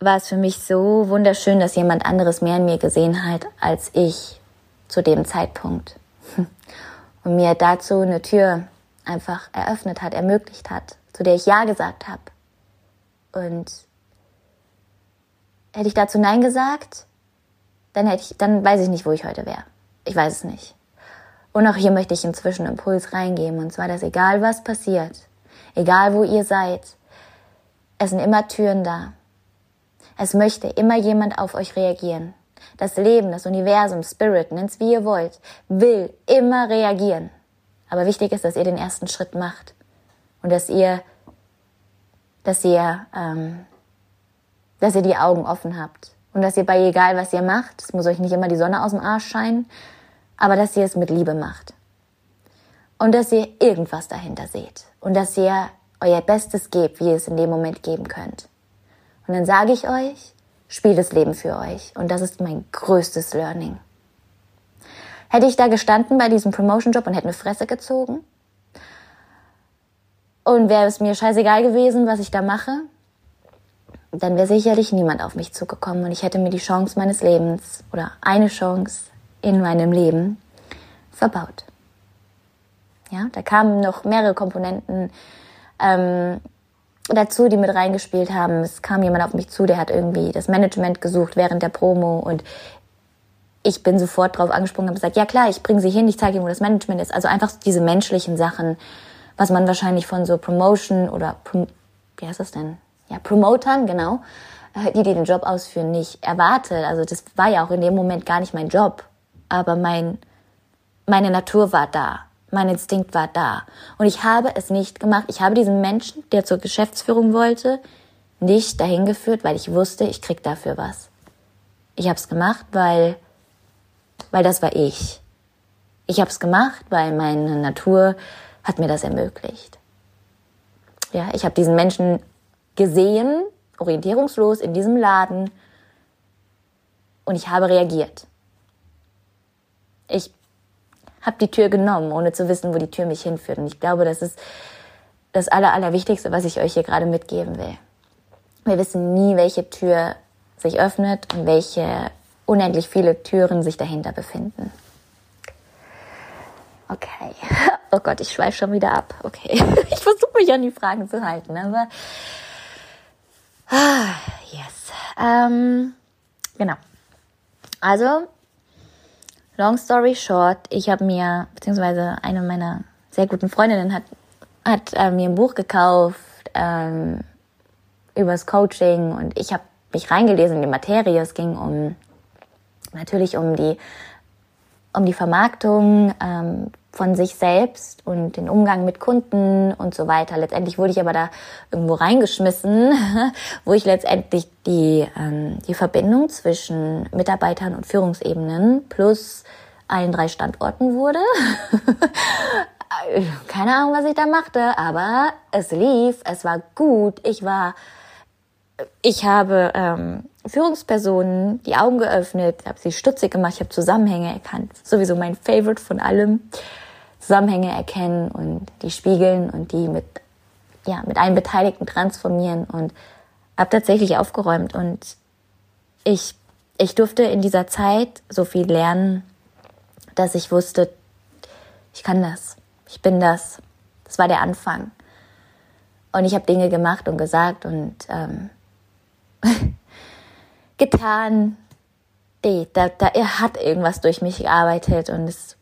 war es für mich so wunderschön, dass jemand anderes mehr in mir gesehen hat als ich zu dem Zeitpunkt. Und mir dazu eine Tür einfach eröffnet hat, ermöglicht hat, zu der ich Ja gesagt habe. Und hätte ich dazu Nein gesagt, dann hätte ich, dann weiß ich nicht, wo ich heute wäre. Ich weiß es nicht. Und auch hier möchte ich inzwischen Impuls reingeben, und zwar, dass egal was passiert, egal wo ihr seid, es sind immer Türen da. Es möchte immer jemand auf euch reagieren. Das Leben, das Universum, Spirit, nennt's wie ihr wollt, will immer reagieren. Aber wichtig ist, dass ihr den ersten Schritt macht und dass ihr, dass ihr, ähm, dass ihr die Augen offen habt und dass ihr bei egal was ihr macht, es muss euch nicht immer die Sonne aus dem Arsch scheinen, aber dass ihr es mit Liebe macht und dass ihr irgendwas dahinter seht und dass ihr euer Bestes gebt, wie ihr es in dem Moment geben könnt. Und dann sage ich euch, spielt das Leben für euch. Und das ist mein größtes Learning. Hätte ich da gestanden bei diesem Promotion-Job und hätte eine Fresse gezogen? Und wäre es mir scheißegal gewesen, was ich da mache? Dann wäre sicherlich niemand auf mich zugekommen und ich hätte mir die Chance meines Lebens oder eine Chance in meinem Leben verbaut. Ja, da kamen noch mehrere Komponenten ähm, dazu, die mit reingespielt haben. Es kam jemand auf mich zu, der hat irgendwie das Management gesucht während der Promo und ich bin sofort drauf angesprungen und habe gesagt, ja klar, ich bringe sie hin, ich zeige ihnen, wo das Management ist. Also einfach diese menschlichen Sachen, was man wahrscheinlich von so Promotion oder Prom wie heißt das denn? Ja, Promotern, genau, äh, die, die den Job ausführen, nicht erwartet. Also das war ja auch in dem Moment gar nicht mein Job, aber mein meine Natur war da. Mein Instinkt war da. Und ich habe es nicht gemacht. Ich habe diesen Menschen, der zur Geschäftsführung wollte, nicht dahin geführt, weil ich wusste, ich krieg dafür was. Ich habe es gemacht, weil, weil das war ich. Ich habe es gemacht, weil meine Natur hat mir das ermöglicht. Ja, ich habe diesen Menschen gesehen, orientierungslos in diesem Laden, und ich habe reagiert. Ich habe die Tür genommen, ohne zu wissen, wo die Tür mich hinführt. Und ich glaube, das ist das Aller, Allerwichtigste, was ich euch hier gerade mitgeben will. Wir wissen nie, welche Tür sich öffnet und welche unendlich viele Türen sich dahinter befinden. Okay. Oh Gott, ich schweife schon wieder ab. Okay. Ich versuche mich an die Fragen zu halten, aber ah, yes. Ähm, genau. Also, long story short, ich habe mir, beziehungsweise eine meiner sehr guten Freundinnen hat, hat äh, mir ein Buch gekauft ähm, übers Coaching und ich habe mich reingelesen in die Materie. Es ging um natürlich um die um die Vermarktung ähm, von sich selbst und den Umgang mit Kunden und so weiter. Letztendlich wurde ich aber da irgendwo reingeschmissen, wo ich letztendlich die, ähm, die Verbindung zwischen Mitarbeitern und Führungsebenen plus allen drei Standorten wurde. Keine Ahnung, was ich da machte, aber es lief, es war gut, ich war, ich habe ähm, Führungspersonen die Augen geöffnet, habe sie stutzig gemacht, ich habe Zusammenhänge erkannt. Sowieso mein Favorite von allem. Zusammenhänge erkennen und die spiegeln und die mit, ja, mit allen Beteiligten transformieren und habe tatsächlich aufgeräumt und ich, ich durfte in dieser Zeit so viel lernen, dass ich wusste, ich kann das, ich bin das. Das war der Anfang. Und ich habe Dinge gemacht und gesagt und ähm, getan. Nee, da, da hat irgendwas durch mich gearbeitet und es,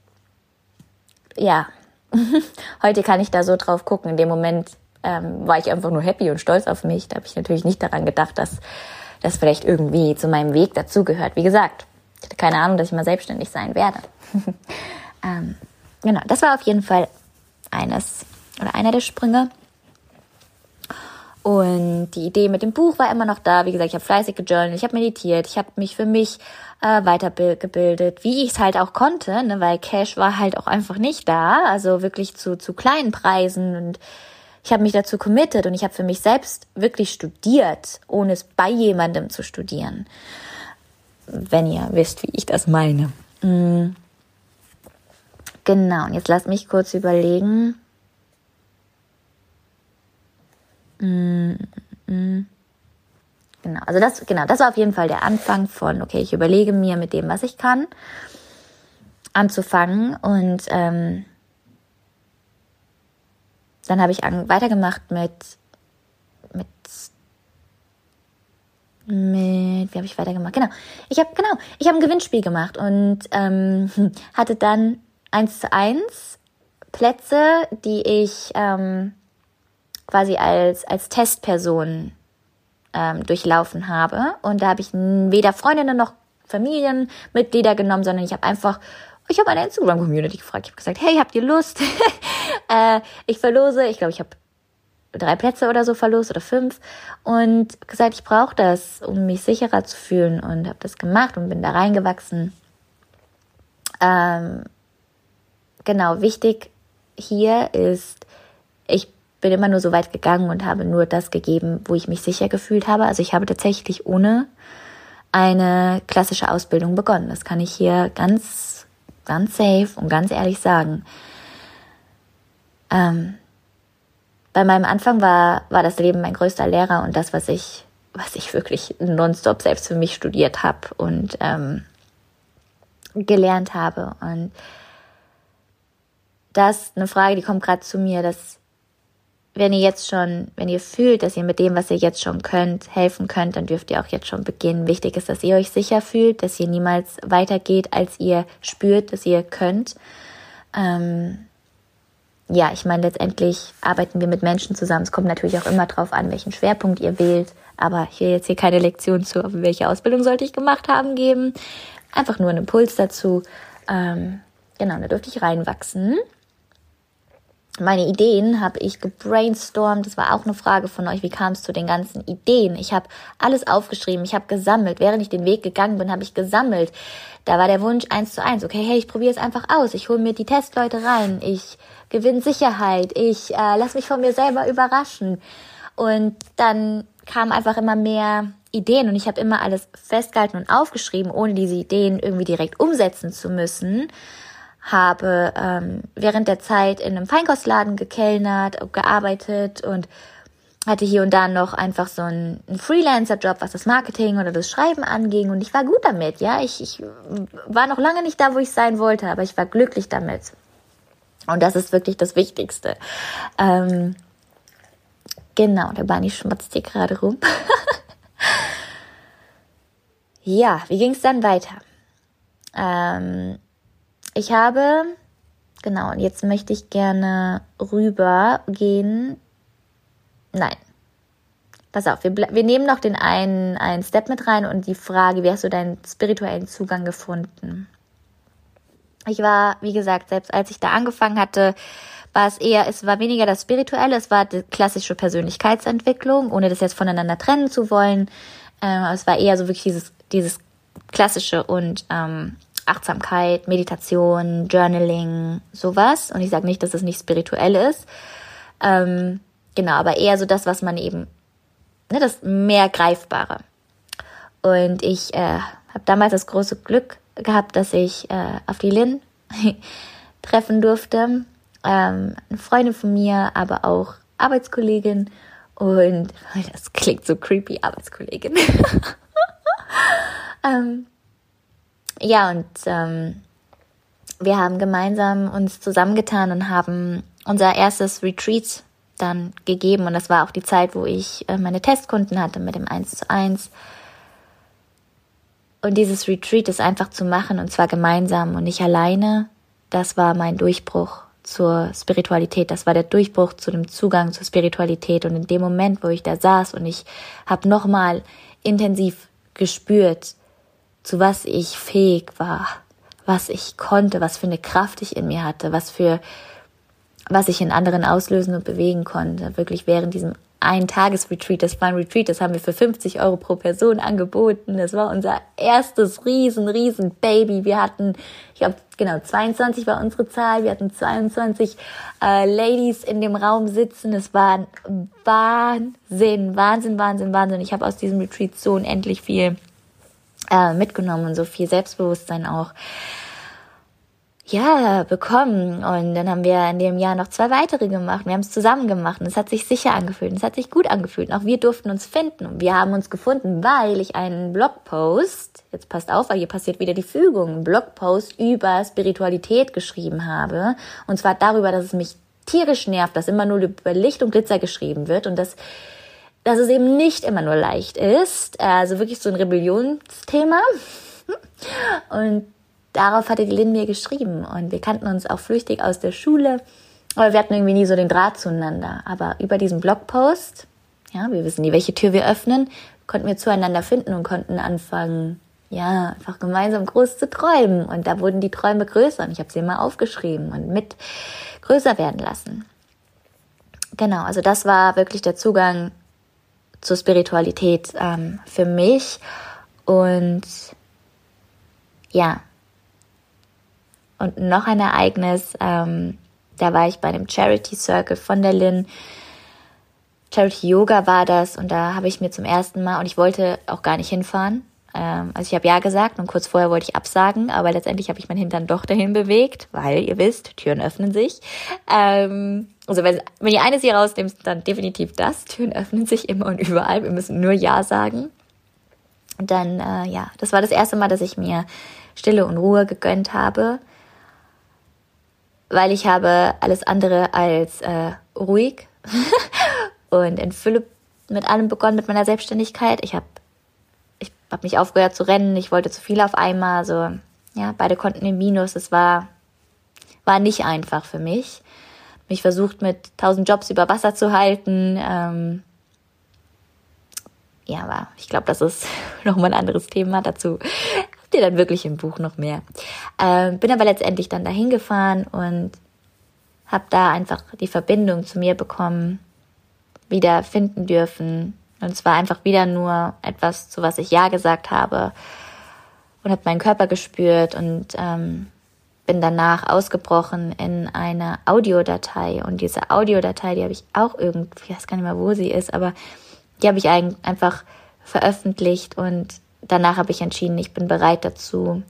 ja, heute kann ich da so drauf gucken. In dem Moment ähm, war ich einfach nur happy und stolz auf mich. Da habe ich natürlich nicht daran gedacht, dass das vielleicht irgendwie zu meinem Weg dazugehört. Wie gesagt, ich hatte keine Ahnung, dass ich mal selbstständig sein werde. ähm, genau, das war auf jeden Fall eines oder einer der Sprünge. Und die Idee mit dem Buch war immer noch da. Wie gesagt, ich habe fleißig gejournalt, ich habe meditiert, ich habe mich für mich äh, weitergebildet, wie ich es halt auch konnte, ne, weil Cash war halt auch einfach nicht da, also wirklich zu, zu kleinen Preisen und ich habe mich dazu committed und ich habe für mich selbst wirklich studiert, ohne es bei jemandem zu studieren. Wenn ihr wisst, wie ich das meine. Mhm. Genau, und jetzt lasst mich kurz überlegen. Mm. Genau, also das, genau, das war auf jeden Fall der Anfang von, okay, ich überlege mir mit dem, was ich kann, anzufangen und ähm, dann habe ich an, weitergemacht mit, mit, mit, wie habe ich weitergemacht? Genau, ich habe genau, ich habe ein Gewinnspiel gemacht und ähm, hatte dann eins zu eins Plätze, die ich ähm, quasi als, als Testperson ähm, durchlaufen habe. Und da habe ich weder Freundinnen noch Familienmitglieder genommen, sondern ich habe einfach, ich habe eine Instagram-Community gefragt. Ich habe gesagt, hey, habt ihr Lust? äh, ich verlose, ich glaube, ich habe drei Plätze oder so verlost oder fünf und gesagt, ich brauche das, um mich sicherer zu fühlen und habe das gemacht und bin da reingewachsen. Ähm, genau, wichtig hier ist, ich bin immer nur so weit gegangen und habe nur das gegeben, wo ich mich sicher gefühlt habe. Also ich habe tatsächlich ohne eine klassische Ausbildung begonnen. Das kann ich hier ganz, ganz safe und ganz ehrlich sagen. Ähm, bei meinem Anfang war, war das Leben mein größter Lehrer und das, was ich, was ich wirklich nonstop selbst für mich studiert habe und ähm, gelernt habe. Und das ist eine Frage, die kommt gerade zu mir, dass wenn ihr jetzt schon, wenn ihr fühlt, dass ihr mit dem, was ihr jetzt schon könnt, helfen könnt, dann dürft ihr auch jetzt schon beginnen. Wichtig ist, dass ihr euch sicher fühlt, dass ihr niemals weitergeht, als ihr spürt, dass ihr könnt. Ähm, ja, ich meine, letztendlich arbeiten wir mit Menschen zusammen. Es kommt natürlich auch immer drauf an, welchen Schwerpunkt ihr wählt. Aber ich will jetzt hier keine Lektion zu, welche Ausbildung sollte ich gemacht haben, geben. Einfach nur einen Impuls dazu. Ähm, genau, da dürfte ich reinwachsen meine Ideen habe ich gebrainstormt. Das war auch eine Frage von euch. Wie kam es zu den ganzen Ideen? Ich habe alles aufgeschrieben. Ich habe gesammelt. Während ich den Weg gegangen bin, habe ich gesammelt. Da war der Wunsch eins zu eins. Okay, hey, ich probiere es einfach aus. Ich hole mir die Testleute rein. Ich gewinne Sicherheit. Ich äh, lass mich von mir selber überraschen. Und dann kamen einfach immer mehr Ideen und ich habe immer alles festgehalten und aufgeschrieben, ohne diese Ideen irgendwie direkt umsetzen zu müssen habe ähm, während der Zeit in einem Feinkostladen gekellnert, gearbeitet und hatte hier und da noch einfach so einen, einen Freelancer-Job, was das Marketing oder das Schreiben anging. Und ich war gut damit, ja. Ich, ich war noch lange nicht da, wo ich sein wollte, aber ich war glücklich damit. Und das ist wirklich das Wichtigste. Ähm, genau, der Bunny schmatzt hier gerade rum. ja, wie ging es dann weiter? Ähm, ich habe, genau, und jetzt möchte ich gerne rübergehen Nein. Pass auf, wir, wir nehmen noch den einen, einen Step mit rein und die Frage, wie hast du deinen spirituellen Zugang gefunden? Ich war, wie gesagt, selbst als ich da angefangen hatte, war es eher, es war weniger das Spirituelle, es war die klassische Persönlichkeitsentwicklung, ohne das jetzt voneinander trennen zu wollen. Ähm, es war eher so wirklich dieses, dieses klassische und ähm, Achtsamkeit, Meditation, Journaling, sowas. Und ich sage nicht, dass es nicht spirituell ist. Ähm, Genau, aber eher so das, was man eben, ne, das mehr Greifbare. Und ich äh, habe damals das große Glück gehabt, dass ich äh, auf die Lin treffen durfte. Ähm, eine Freundin von mir, aber auch Arbeitskollegin. Und das klingt so creepy, Arbeitskollegin. ähm, ja, und ähm, wir haben gemeinsam uns zusammengetan und haben unser erstes Retreat dann gegeben. Und das war auch die Zeit, wo ich äh, meine Testkunden hatte mit dem 1 zu 1. Und dieses Retreat ist einfach zu machen und zwar gemeinsam und nicht alleine. Das war mein Durchbruch zur Spiritualität. Das war der Durchbruch zu dem Zugang zur Spiritualität. Und in dem Moment, wo ich da saß und ich habe nochmal intensiv gespürt, zu was ich fähig war, was ich konnte, was für eine Kraft ich in mir hatte, was für was ich in anderen auslösen und bewegen konnte. Wirklich während diesem ein Tagesretreat, das war ein Retreat, das haben wir für 50 Euro pro Person angeboten. Das war unser erstes riesen, riesen Baby. Wir hatten, ich glaube, genau, 22 war unsere Zahl. Wir hatten 22 äh, Ladies in dem Raum sitzen. Es war Wahnsinn, Wahnsinn, Wahnsinn, Wahnsinn. Ich habe aus diesem Retreat so unendlich viel äh, mitgenommen und so viel Selbstbewusstsein auch ja, bekommen. Und dann haben wir in dem Jahr noch zwei weitere gemacht. Wir haben es zusammen gemacht und es hat sich sicher angefühlt. Und es hat sich gut angefühlt. Und auch wir durften uns finden. Und wir haben uns gefunden, weil ich einen Blogpost, jetzt passt auf, weil hier passiert wieder die Fügung, einen Blogpost über Spiritualität geschrieben habe. Und zwar darüber, dass es mich tierisch nervt, dass immer nur über Licht und Glitzer geschrieben wird und dass dass es eben nicht immer nur leicht ist, also wirklich so ein Rebellionsthema. Und darauf hatte die Lynn mir geschrieben und wir kannten uns auch flüchtig aus der Schule, aber wir hatten irgendwie nie so den Draht zueinander. Aber über diesen Blogpost, ja, wir wissen nie, welche Tür wir öffnen, konnten wir zueinander finden und konnten anfangen, ja, einfach gemeinsam groß zu träumen. Und da wurden die Träume größer und ich habe sie immer aufgeschrieben und mit größer werden lassen. Genau, also das war wirklich der Zugang zur Spiritualität ähm, für mich. Und ja, und noch ein Ereignis, ähm, da war ich bei einem Charity Circle von der Lynn. Charity Yoga war das und da habe ich mir zum ersten Mal, und ich wollte auch gar nicht hinfahren, ähm, also ich habe ja gesagt und kurz vorher wollte ich absagen, aber letztendlich habe ich mein Hintern doch dahin bewegt, weil ihr wisst, Türen öffnen sich. Ähm, also wenn, wenn ihr eines hier rausnehmt, dann definitiv das. Türen öffnen sich immer und überall. Wir müssen nur Ja sagen. Und dann, äh, ja, das war das erste Mal, dass ich mir Stille und Ruhe gegönnt habe weil ich habe alles andere als äh, ruhig und in Fülle mit allem begonnen mit meiner Selbstständigkeit. Ich habe ich hab mich aufgehört zu rennen, ich wollte zu viel auf einmal, so ja, beide konnten im Minus. Es war war nicht einfach für mich. Mich versucht mit tausend Jobs über Wasser zu halten. Ähm, ja, aber ich glaube, das ist nochmal ein anderes Thema. Dazu dir dann wirklich im Buch noch mehr. Ähm, bin aber letztendlich dann dahin gefahren und habe da einfach die Verbindung zu mir bekommen, wieder finden dürfen. Und zwar einfach wieder nur etwas, zu was ich Ja gesagt habe und habe meinen Körper gespürt und ähm, bin danach ausgebrochen in eine Audiodatei. Und diese Audiodatei, die habe ich auch irgendwie, ich weiß gar nicht mehr, wo sie ist, aber die habe ich einfach veröffentlicht und danach habe ich entschieden, ich bin bereit dazu,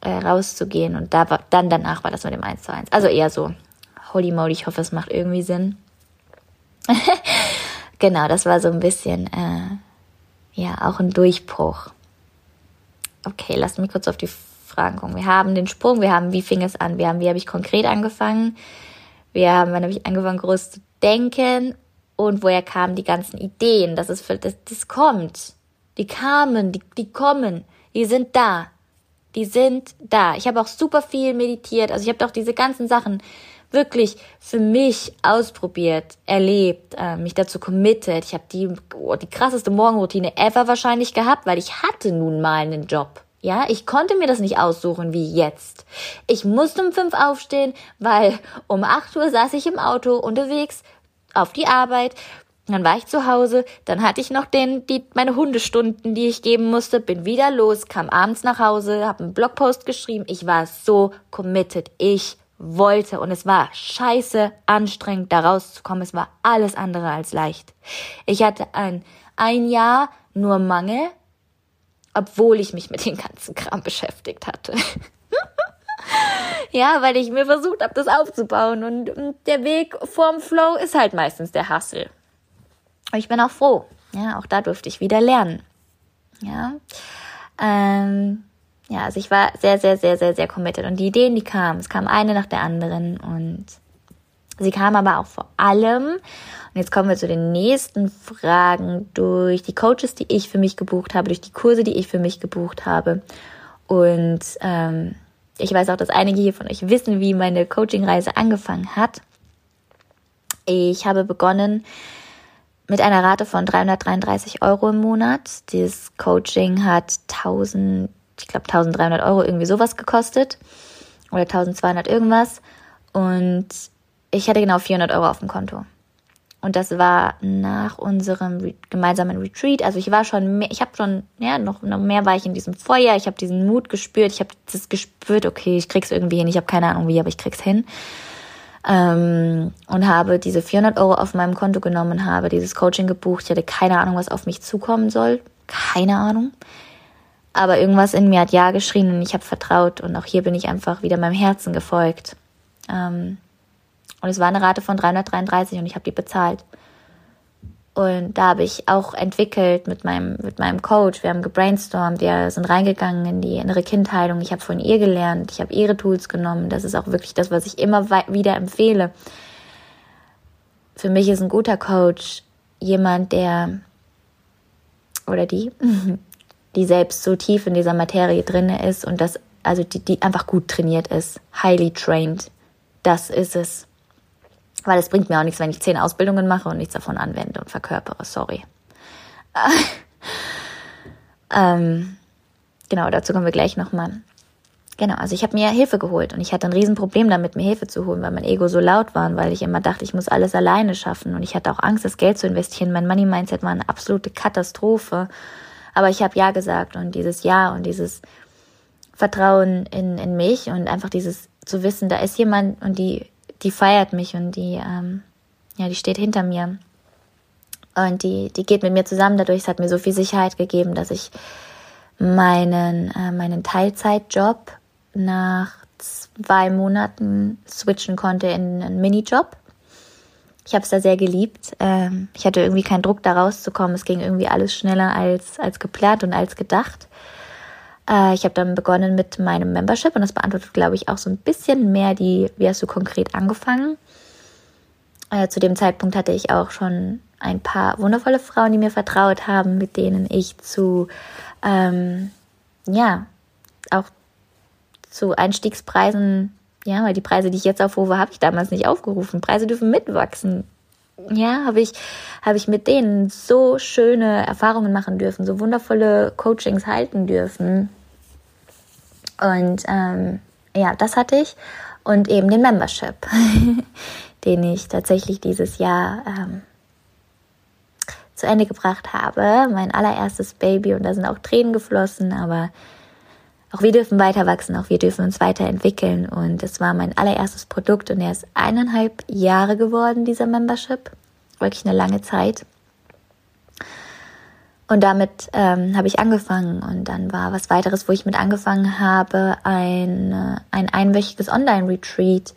äh, rauszugehen und da war, dann danach war das mit dem 1 zu 1. Also eher so, holy moly, ich hoffe, es macht irgendwie Sinn. genau, das war so ein bisschen, äh, ja, auch ein Durchbruch. Okay, lass mich kurz auf die Fragen gucken. Wir haben den Sprung, wir haben, wie fing es an? Wir haben, wie habe ich konkret angefangen? Wir haben, wann habe ich angefangen, groß zu denken? Und woher kamen die ganzen Ideen? Das ist, das, das kommt. Die kamen, die, die kommen. Die sind da. Die sind da. Ich habe auch super viel meditiert. Also ich habe doch diese ganzen Sachen wirklich für mich ausprobiert, erlebt, äh, mich dazu committed. Ich habe die, oh, die krasseste Morgenroutine ever wahrscheinlich gehabt, weil ich hatte nun mal einen Job. Ja, ich konnte mir das nicht aussuchen wie jetzt. Ich musste um fünf aufstehen, weil um acht Uhr saß ich im Auto unterwegs auf die Arbeit. Dann war ich zu Hause, dann hatte ich noch den, die, meine Hundestunden, die ich geben musste, bin wieder los, kam abends nach Hause, habe einen Blogpost geschrieben. Ich war so committed. Ich wollte und es war scheiße anstrengend, da rauszukommen. Es war alles andere als leicht. Ich hatte ein, ein Jahr nur Mangel, obwohl ich mich mit dem ganzen Kram beschäftigt hatte. ja, weil ich mir versucht habe, das aufzubauen und, und der Weg vorm Flow ist halt meistens der Hassel. Ich bin auch froh. Ja, auch da durfte ich wieder lernen. Ja. Ähm, ja, also ich war sehr, sehr, sehr, sehr, sehr committed. Und die Ideen, die kamen, es kam eine nach der anderen und sie kam aber auch vor allem, und jetzt kommen wir zu den nächsten Fragen, durch die Coaches, die ich für mich gebucht habe, durch die Kurse, die ich für mich gebucht habe. Und ähm, ich weiß auch, dass einige hier von euch wissen, wie meine Coaching-Reise angefangen hat. Ich habe begonnen mit einer Rate von 333 Euro im Monat. Dieses Coaching hat 1000 ich glaube 1300 Euro irgendwie sowas gekostet oder 1200 irgendwas und ich hatte genau 400 Euro auf dem Konto. Und das war nach unserem gemeinsamen Retreat. Also ich war schon mehr, ich habe schon, ja, noch, noch mehr war ich in diesem Feuer. Ich habe diesen Mut gespürt. Ich habe das gespürt, okay, ich krieg's irgendwie hin. Ich habe keine Ahnung wie, aber ich krieg's hin. Ähm, und habe diese 400 Euro auf meinem Konto genommen, habe dieses Coaching gebucht. Ich hatte keine Ahnung, was auf mich zukommen soll. Keine Ahnung. Aber irgendwas in mir hat Ja geschrien und ich habe vertraut und auch hier bin ich einfach wieder meinem Herzen gefolgt. Ähm, und es war eine Rate von 333 und ich habe die bezahlt. Und da habe ich auch entwickelt mit meinem, mit meinem Coach. Wir haben gebrainstormt, wir sind reingegangen in die innere Kindheilung. Ich habe von ihr gelernt, ich habe ihre Tools genommen. Das ist auch wirklich das, was ich immer wieder empfehle. Für mich ist ein guter Coach jemand, der oder die, die selbst so tief in dieser Materie drinne ist und das, also die, die einfach gut trainiert ist, highly trained. Das ist es. Weil es bringt mir auch nichts, wenn ich zehn Ausbildungen mache und nichts davon anwende und verkörpere. Sorry. ähm, genau, dazu kommen wir gleich nochmal. Genau, also ich habe mir Hilfe geholt und ich hatte ein Riesenproblem damit, mir Hilfe zu holen, weil mein Ego so laut war und weil ich immer dachte, ich muss alles alleine schaffen und ich hatte auch Angst, das Geld zu investieren. Mein Money Mindset war eine absolute Katastrophe aber ich habe Ja gesagt und dieses Ja und dieses Vertrauen in, in mich und einfach dieses zu wissen, da ist jemand und die, die feiert mich und die, ähm, ja, die steht hinter mir. Und die, die geht mit mir zusammen dadurch. Es hat mir so viel Sicherheit gegeben, dass ich meinen, äh, meinen Teilzeitjob nach zwei Monaten switchen konnte in einen Minijob. Ich habe es da sehr geliebt. Ähm, ich hatte irgendwie keinen Druck, da rauszukommen. Es ging irgendwie alles schneller als, als geplant und als gedacht. Äh, ich habe dann begonnen mit meinem Membership und das beantwortet, glaube ich, auch so ein bisschen mehr die, wie hast du konkret angefangen. Äh, zu dem Zeitpunkt hatte ich auch schon ein paar wundervolle Frauen, die mir vertraut haben, mit denen ich zu, ähm, ja, auch zu Einstiegspreisen ja, weil die Preise, die ich jetzt aufrufe, habe ich damals nicht aufgerufen. Preise dürfen mitwachsen. Ja, habe ich, habe ich mit denen so schöne Erfahrungen machen dürfen, so wundervolle Coachings halten dürfen. Und ähm, ja, das hatte ich. Und eben den Membership, den ich tatsächlich dieses Jahr ähm, zu Ende gebracht habe. Mein allererstes Baby und da sind auch Tränen geflossen, aber auch wir dürfen weiter wachsen, auch wir dürfen uns weiterentwickeln. Und es war mein allererstes Produkt und er ist eineinhalb Jahre geworden, dieser Membership. Wirklich eine lange Zeit. Und damit ähm, habe ich angefangen und dann war was weiteres, wo ich mit angefangen habe, ein, ein einwöchiges Online-Retreat.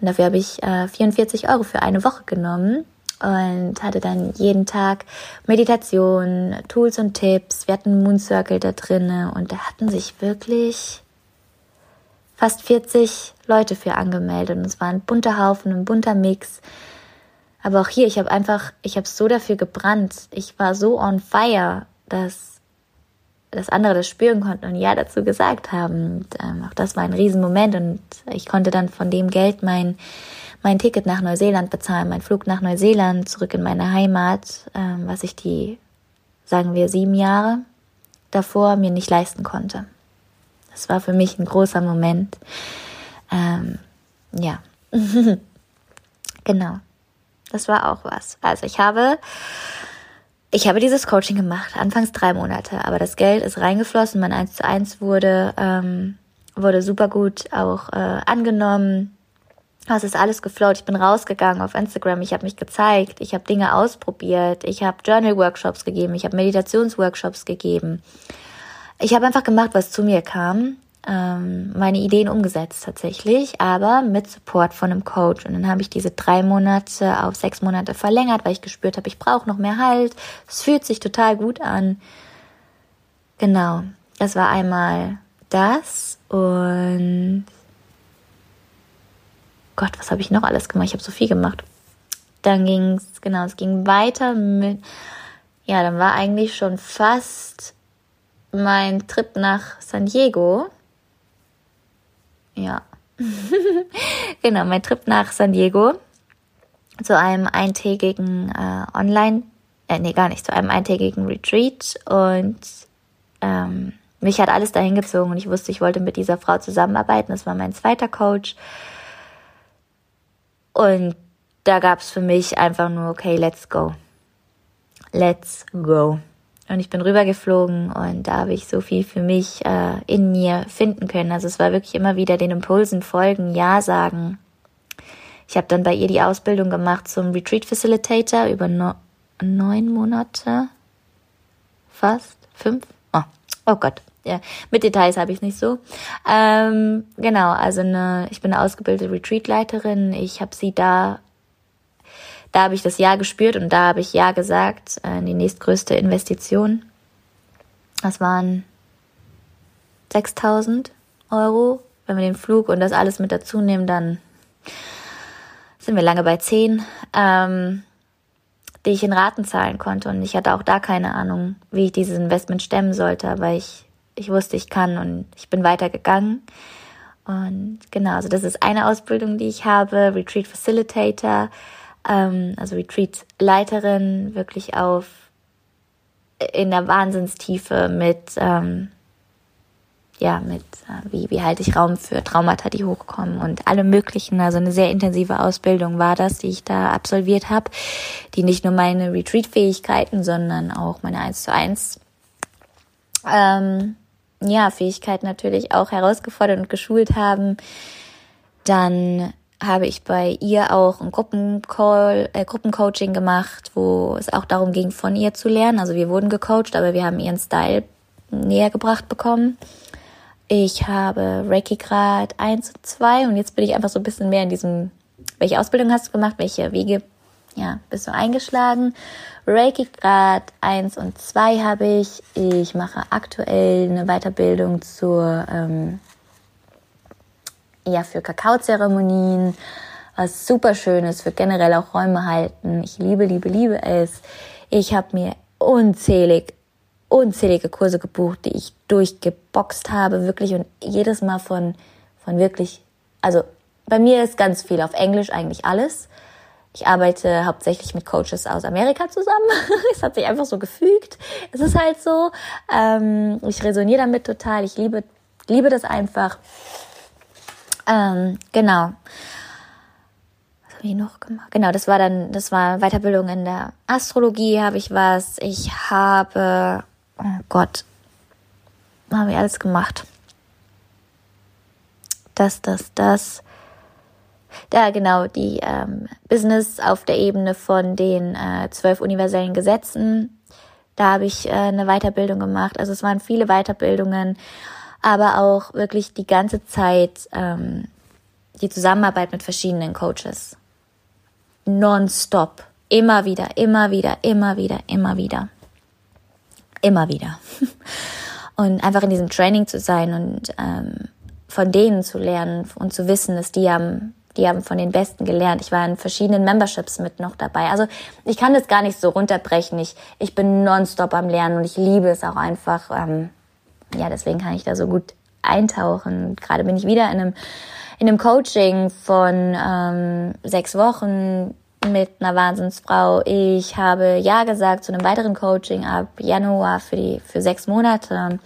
Und dafür habe ich äh, 44 Euro für eine Woche genommen und hatte dann jeden Tag Meditation, Tools und Tipps. Wir hatten Moon Circle da drinnen und da hatten sich wirklich fast 40 Leute für angemeldet und es war ein bunter Haufen, ein bunter Mix. Aber auch hier, ich habe einfach, ich habe so dafür gebrannt. Ich war so on fire, dass, dass andere das spüren konnten und ja dazu gesagt haben. Und, ähm, auch das war ein Riesenmoment und ich konnte dann von dem Geld mein, mein Ticket nach Neuseeland bezahlen, mein Flug nach Neuseeland, zurück in meine Heimat, ähm, was ich die, sagen wir, sieben Jahre davor mir nicht leisten konnte. Das war für mich ein großer Moment. Ähm, ja, genau. Das war auch was. Also ich habe, ich habe dieses Coaching gemacht, anfangs drei Monate, aber das Geld ist reingeflossen, mein 1 zu 1 wurde, ähm, wurde super gut auch äh, angenommen. Es ist alles geflowt. Ich bin rausgegangen auf Instagram. Ich habe mich gezeigt. Ich habe Dinge ausprobiert. Ich habe Journal-Workshops gegeben. Ich habe Meditationsworkshops gegeben. Ich habe einfach gemacht, was zu mir kam ähm, meine Ideen umgesetzt tatsächlich, aber mit Support von einem Coach. Und dann habe ich diese drei Monate auf sechs Monate verlängert, weil ich gespürt habe, ich brauche noch mehr Halt. Es fühlt sich total gut an. Genau, das war einmal das und Gott, was habe ich noch alles gemacht? Ich habe so viel gemacht. Dann ging es, genau, es ging weiter mit, ja, dann war eigentlich schon fast mein Trip nach San Diego. Ja. genau, mein Trip nach San Diego zu einem eintägigen äh, Online, äh, nee, gar nicht, zu einem eintägigen Retreat und ähm, mich hat alles dahin gezogen und ich wusste, ich wollte mit dieser Frau zusammenarbeiten. Das war mein zweiter Coach. Und da gab es für mich einfach nur, okay, let's go. Let's go. Und ich bin rübergeflogen und da habe ich so viel für mich äh, in mir finden können. Also es war wirklich immer wieder den Impulsen folgen, Ja sagen. Ich habe dann bei ihr die Ausbildung gemacht zum Retreat Facilitator über no neun Monate. Fast? Fünf? Oh, oh Gott. Ja, mit Details habe ich nicht so. Ähm, genau, also eine, ich bin eine ausgebildete Retreat-Leiterin. Ich habe sie da da habe ich das Ja gespürt und da habe ich Ja gesagt äh, in die nächstgrößte Investition. Das waren 6000 Euro. Wenn wir den Flug und das alles mit dazu nehmen, dann sind wir lange bei 10, ähm, die ich in Raten zahlen konnte. Und ich hatte auch da keine Ahnung, wie ich dieses Investment stemmen sollte, aber ich, ich wusste, ich kann und ich bin weitergegangen. Und genau, also das ist eine Ausbildung, die ich habe, Retreat Facilitator ähm, also Retreat-Leiterin, wirklich auf in der Wahnsinnstiefe mit ähm, ja, mit äh, wie, wie halte ich Raum für Traumata, die hochkommen und alle möglichen, also eine sehr intensive Ausbildung war das, die ich da absolviert habe, die nicht nur meine Retreat-Fähigkeiten, sondern auch meine 1 zu 1 ähm, ja, Fähigkeiten natürlich auch herausgefordert und geschult haben. Dann habe ich bei ihr auch ein Gruppencall, äh, Gruppencoaching gemacht, wo es auch darum ging, von ihr zu lernen. Also wir wurden gecoacht, aber wir haben ihren Style näher gebracht bekommen. Ich habe Reiki Grad 1 und 2 und jetzt bin ich einfach so ein bisschen mehr in diesem, welche Ausbildung hast du gemacht, welche Wege ja, bist du eingeschlagen. Reiki Grad 1 und 2 habe ich. Ich mache aktuell eine Weiterbildung zur ähm, ja für Kakaozeremonien, was super schön ist, für generell auch Räume halten. Ich liebe, liebe, liebe es. Ich habe mir unzählig, unzählige Kurse gebucht, die ich durchgeboxt habe, wirklich und jedes Mal von, von wirklich, also bei mir ist ganz viel auf Englisch eigentlich alles. Ich arbeite hauptsächlich mit Coaches aus Amerika zusammen. es hat sich einfach so gefügt. Es ist halt so. Ähm, ich resoniere damit total. Ich liebe, liebe das einfach. Ähm, genau. Was habe ich noch gemacht? Genau, das war dann, das war Weiterbildung in der Astrologie, habe ich was. Ich habe, oh Gott, habe ich alles gemacht. Das, das, das. Ja, genau, die ähm, Business auf der Ebene von den äh, zwölf universellen Gesetzen. Da habe ich äh, eine Weiterbildung gemacht. Also es waren viele Weiterbildungen, aber auch wirklich die ganze Zeit ähm, die Zusammenarbeit mit verschiedenen Coaches. Nonstop. Immer wieder, immer wieder, immer wieder, immer wieder. Immer wieder. Und einfach in diesem Training zu sein und ähm, von denen zu lernen und zu wissen, dass die haben, die haben von den Besten gelernt. Ich war in verschiedenen Memberships mit noch dabei. Also ich kann das gar nicht so runterbrechen. Ich, ich bin nonstop am Lernen und ich liebe es auch einfach. Ähm, ja, deswegen kann ich da so gut eintauchen. Gerade bin ich wieder in einem, in einem Coaching von ähm, sechs Wochen mit einer Wahnsinnsfrau. Ich habe Ja gesagt zu einem weiteren Coaching ab Januar für die, für sechs Monate.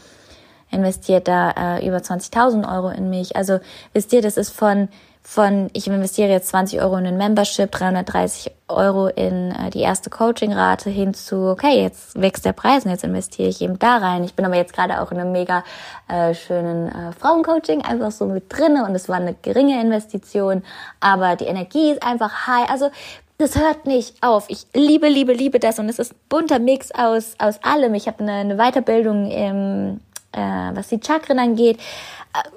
Investiert da äh, über 20.000 Euro in mich. Also wisst ihr, das ist von, von, ich investiere jetzt 20 Euro in ein Membership, 330 Euro in äh, die erste Coaching-Rate hin zu, okay, jetzt wächst der Preis und jetzt investiere ich eben da rein. Ich bin aber jetzt gerade auch in einem mega äh, schönen äh, Frauencoaching einfach so mit drinne und es war eine geringe Investition, aber die Energie ist einfach high. Also das hört nicht auf. Ich liebe, liebe, liebe das und es ist ein bunter Mix aus, aus allem. Ich habe eine, eine Weiterbildung im, äh, was die Chakren angeht.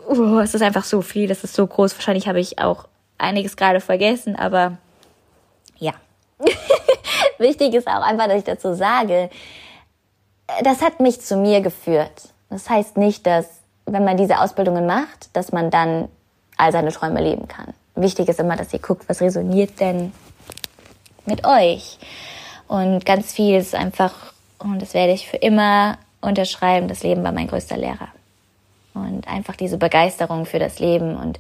Uh, es ist einfach so viel, das ist so groß. Wahrscheinlich habe ich auch einiges gerade vergessen, aber ja. Wichtig ist auch einfach, dass ich dazu sage, das hat mich zu mir geführt. Das heißt nicht, dass, wenn man diese Ausbildungen macht, dass man dann all seine Träume leben kann. Wichtig ist immer, dass ihr guckt, was resoniert denn mit euch. Und ganz viel ist einfach, und das werde ich für immer unterschreiben, das Leben war mein größter Lehrer. Und einfach diese Begeisterung für das Leben und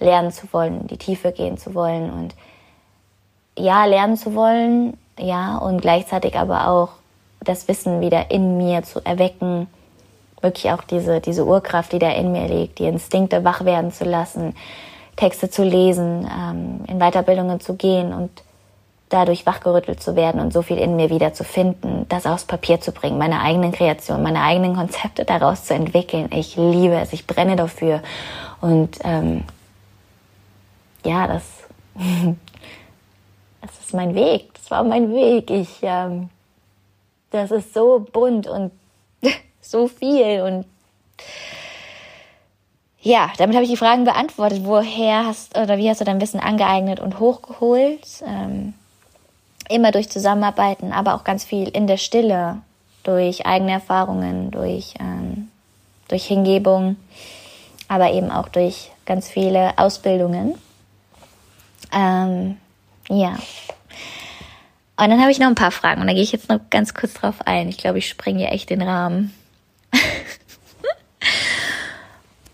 lernen zu wollen, in die Tiefe gehen zu wollen und ja, lernen zu wollen, ja, und gleichzeitig aber auch das Wissen wieder in mir zu erwecken, wirklich auch diese, diese Urkraft, die da in mir liegt, die Instinkte wach werden zu lassen, Texte zu lesen, ähm, in Weiterbildungen zu gehen und dadurch wachgerüttelt zu werden und so viel in mir wieder zu finden, das aufs Papier zu bringen, meine eigenen Kreationen, meine eigenen Konzepte daraus zu entwickeln. Ich liebe es, ich brenne dafür. Und ähm, ja, das, das ist mein Weg, das war mein Weg. Ich, ähm, das ist so bunt und so viel und ja, damit habe ich die Fragen beantwortet. Woher hast oder wie hast du dein Wissen angeeignet und hochgeholt? Ähm, immer durch Zusammenarbeiten, aber auch ganz viel in der Stille, durch eigene Erfahrungen, durch, ähm, durch Hingebung, aber eben auch durch ganz viele Ausbildungen. Ähm, ja. Und dann habe ich noch ein paar Fragen und da gehe ich jetzt noch ganz kurz drauf ein. Ich glaube, ich springe hier echt den Rahmen.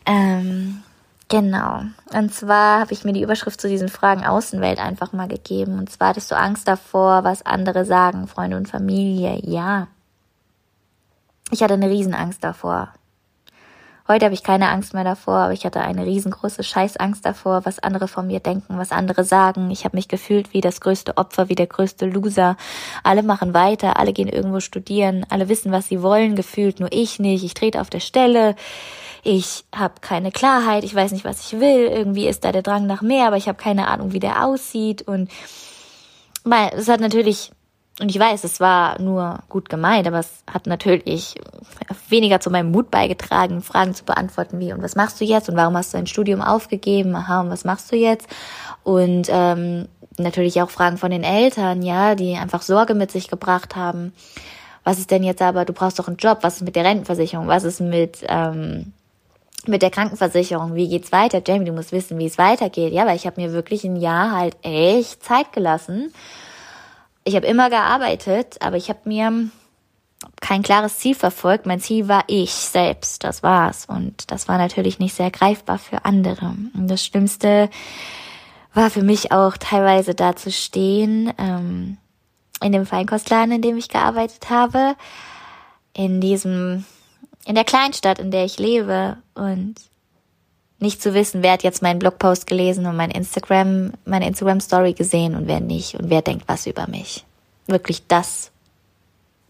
ähm, Genau. Und zwar habe ich mir die Überschrift zu diesen Fragen Außenwelt einfach mal gegeben. Und zwar hattest du Angst davor, was andere sagen, Freunde und Familie. Ja. Ich hatte eine Riesenangst davor. Heute habe ich keine Angst mehr davor, aber ich hatte eine riesengroße Scheißangst davor, was andere von mir denken, was andere sagen. Ich habe mich gefühlt wie das größte Opfer, wie der größte Loser. Alle machen weiter, alle gehen irgendwo studieren, alle wissen, was sie wollen, gefühlt nur ich nicht. Ich trete auf der Stelle ich habe keine Klarheit, ich weiß nicht, was ich will, irgendwie ist da der Drang nach mehr, aber ich habe keine Ahnung, wie der aussieht und es hat natürlich und ich weiß, es war nur gut gemeint, aber es hat natürlich weniger zu meinem Mut beigetragen, Fragen zu beantworten wie und was machst du jetzt und warum hast du dein Studium aufgegeben? Aha, und was machst du jetzt? Und ähm, natürlich auch Fragen von den Eltern, ja, die einfach Sorge mit sich gebracht haben. Was ist denn jetzt aber, du brauchst doch einen Job, was ist mit der Rentenversicherung, was ist mit ähm, mit der Krankenversicherung, wie geht's weiter? Jamie, du musst wissen, wie es weitergeht. Ja, weil ich habe mir wirklich ein Jahr halt echt Zeit gelassen. Ich habe immer gearbeitet, aber ich habe mir kein klares Ziel verfolgt. Mein Ziel war ich selbst, das war's. Und das war natürlich nicht sehr greifbar für andere. Und das Schlimmste war für mich auch teilweise da zu stehen, ähm, in dem Feinkostladen, in dem ich gearbeitet habe, in diesem in der Kleinstadt, in der ich lebe und nicht zu wissen, wer hat jetzt meinen Blogpost gelesen und mein Instagram, meine Instagram Story gesehen und wer nicht und wer denkt was über mich. Wirklich das,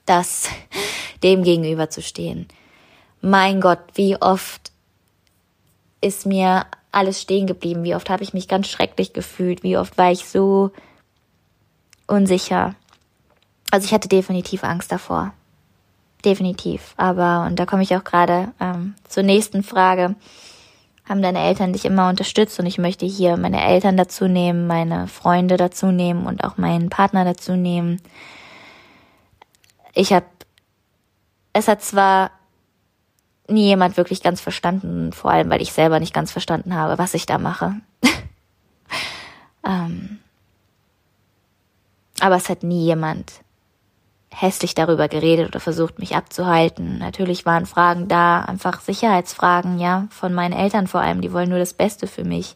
das dem gegenüber zu stehen. Mein Gott, wie oft ist mir alles stehen geblieben? Wie oft habe ich mich ganz schrecklich gefühlt? Wie oft war ich so unsicher? Also ich hatte definitiv Angst davor. Definitiv. Aber, und da komme ich auch gerade ähm, zur nächsten Frage. Haben deine Eltern dich immer unterstützt? Und ich möchte hier meine Eltern dazu nehmen, meine Freunde dazu nehmen und auch meinen Partner dazu nehmen. Ich habe, es hat zwar nie jemand wirklich ganz verstanden, vor allem weil ich selber nicht ganz verstanden habe, was ich da mache. ähm, aber es hat nie jemand hässlich darüber geredet oder versucht, mich abzuhalten. Natürlich waren Fragen da, einfach Sicherheitsfragen, ja, von meinen Eltern vor allem, die wollen nur das Beste für mich.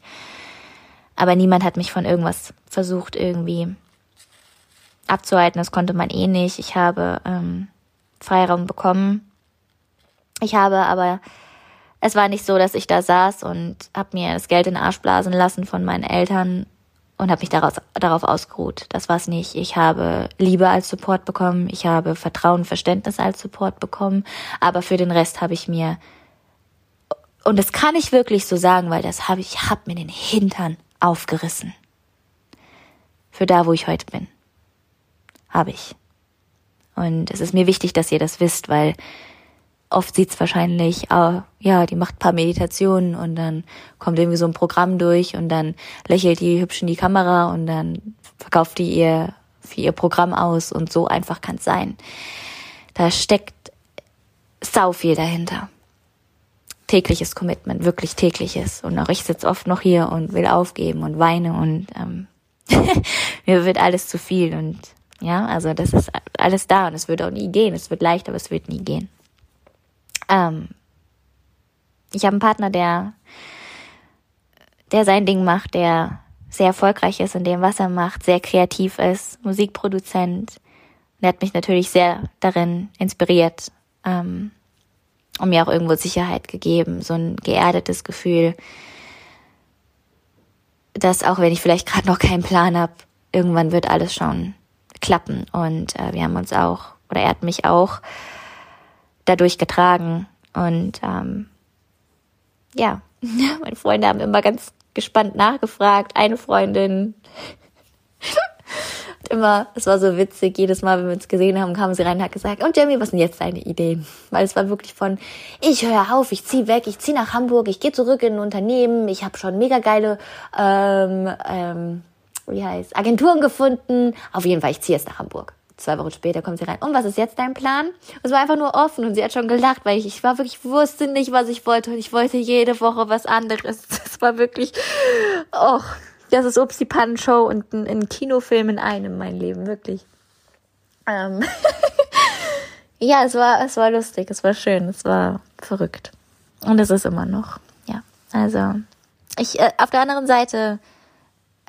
Aber niemand hat mich von irgendwas versucht, irgendwie abzuhalten. Das konnte man eh nicht. Ich habe ähm, Freiraum bekommen. Ich habe aber, es war nicht so, dass ich da saß und habe mir das Geld in den Arsch blasen lassen von meinen Eltern und habe mich daraus, darauf ausgeruht. Das war's nicht. Ich habe Liebe als Support bekommen, ich habe Vertrauen, Verständnis als Support bekommen, aber für den Rest habe ich mir und das kann ich wirklich so sagen, weil das habe ich hab mir den Hintern aufgerissen. Für da, wo ich heute bin. Habe ich. Und es ist mir wichtig, dass ihr das wisst, weil oft sieht's wahrscheinlich, oh, ja, die macht paar Meditationen und dann kommt irgendwie so ein Programm durch und dann lächelt die hübsch in die Kamera und dann verkauft die ihr für ihr Programm aus und so einfach kann's sein. Da steckt sau viel dahinter. Tägliches Commitment, wirklich tägliches. Und auch ich sitze oft noch hier und will aufgeben und weine und ähm, mir wird alles zu viel und ja, also das ist alles da und es wird auch nie gehen. Es wird leicht, aber es wird nie gehen. Ähm, ich habe einen Partner, der, der sein Ding macht, der sehr erfolgreich ist in dem, was er macht, sehr kreativ ist, Musikproduzent. Der hat mich natürlich sehr darin inspiriert ähm, und mir auch irgendwo Sicherheit gegeben, so ein geerdetes Gefühl, dass auch wenn ich vielleicht gerade noch keinen Plan habe, irgendwann wird alles schon klappen. Und äh, wir haben uns auch, oder er hat mich auch dadurch getragen. Und ähm, ja, meine Freunde haben immer ganz gespannt nachgefragt. Eine Freundin hat immer, es war so witzig, jedes Mal, wenn wir uns gesehen haben, kam sie rein und hat gesagt, und Jamie, was sind jetzt deine Ideen? Weil es war wirklich von, ich höre auf, ich zieh weg, ich zieh nach Hamburg, ich gehe zurück in ein Unternehmen, ich habe schon mega geile, ähm, ähm, wie heißt, Agenturen gefunden. Auf jeden Fall, ich ziehe jetzt nach Hamburg zwei Wochen später kommt sie rein. Und was ist jetzt dein Plan? Es war einfach nur offen und sie hat schon gelacht, weil ich, ich war wirklich, wusste nicht, was ich wollte und ich wollte jede Woche was anderes. Das war wirklich, oh, das ist Upsi Pan Show und ein, ein, Kinofilm in einem, mein Leben, wirklich. Ähm ja, es war, es war lustig, es war schön, es war verrückt. Und es ist immer noch, ja. Also, ich, äh, auf der anderen Seite,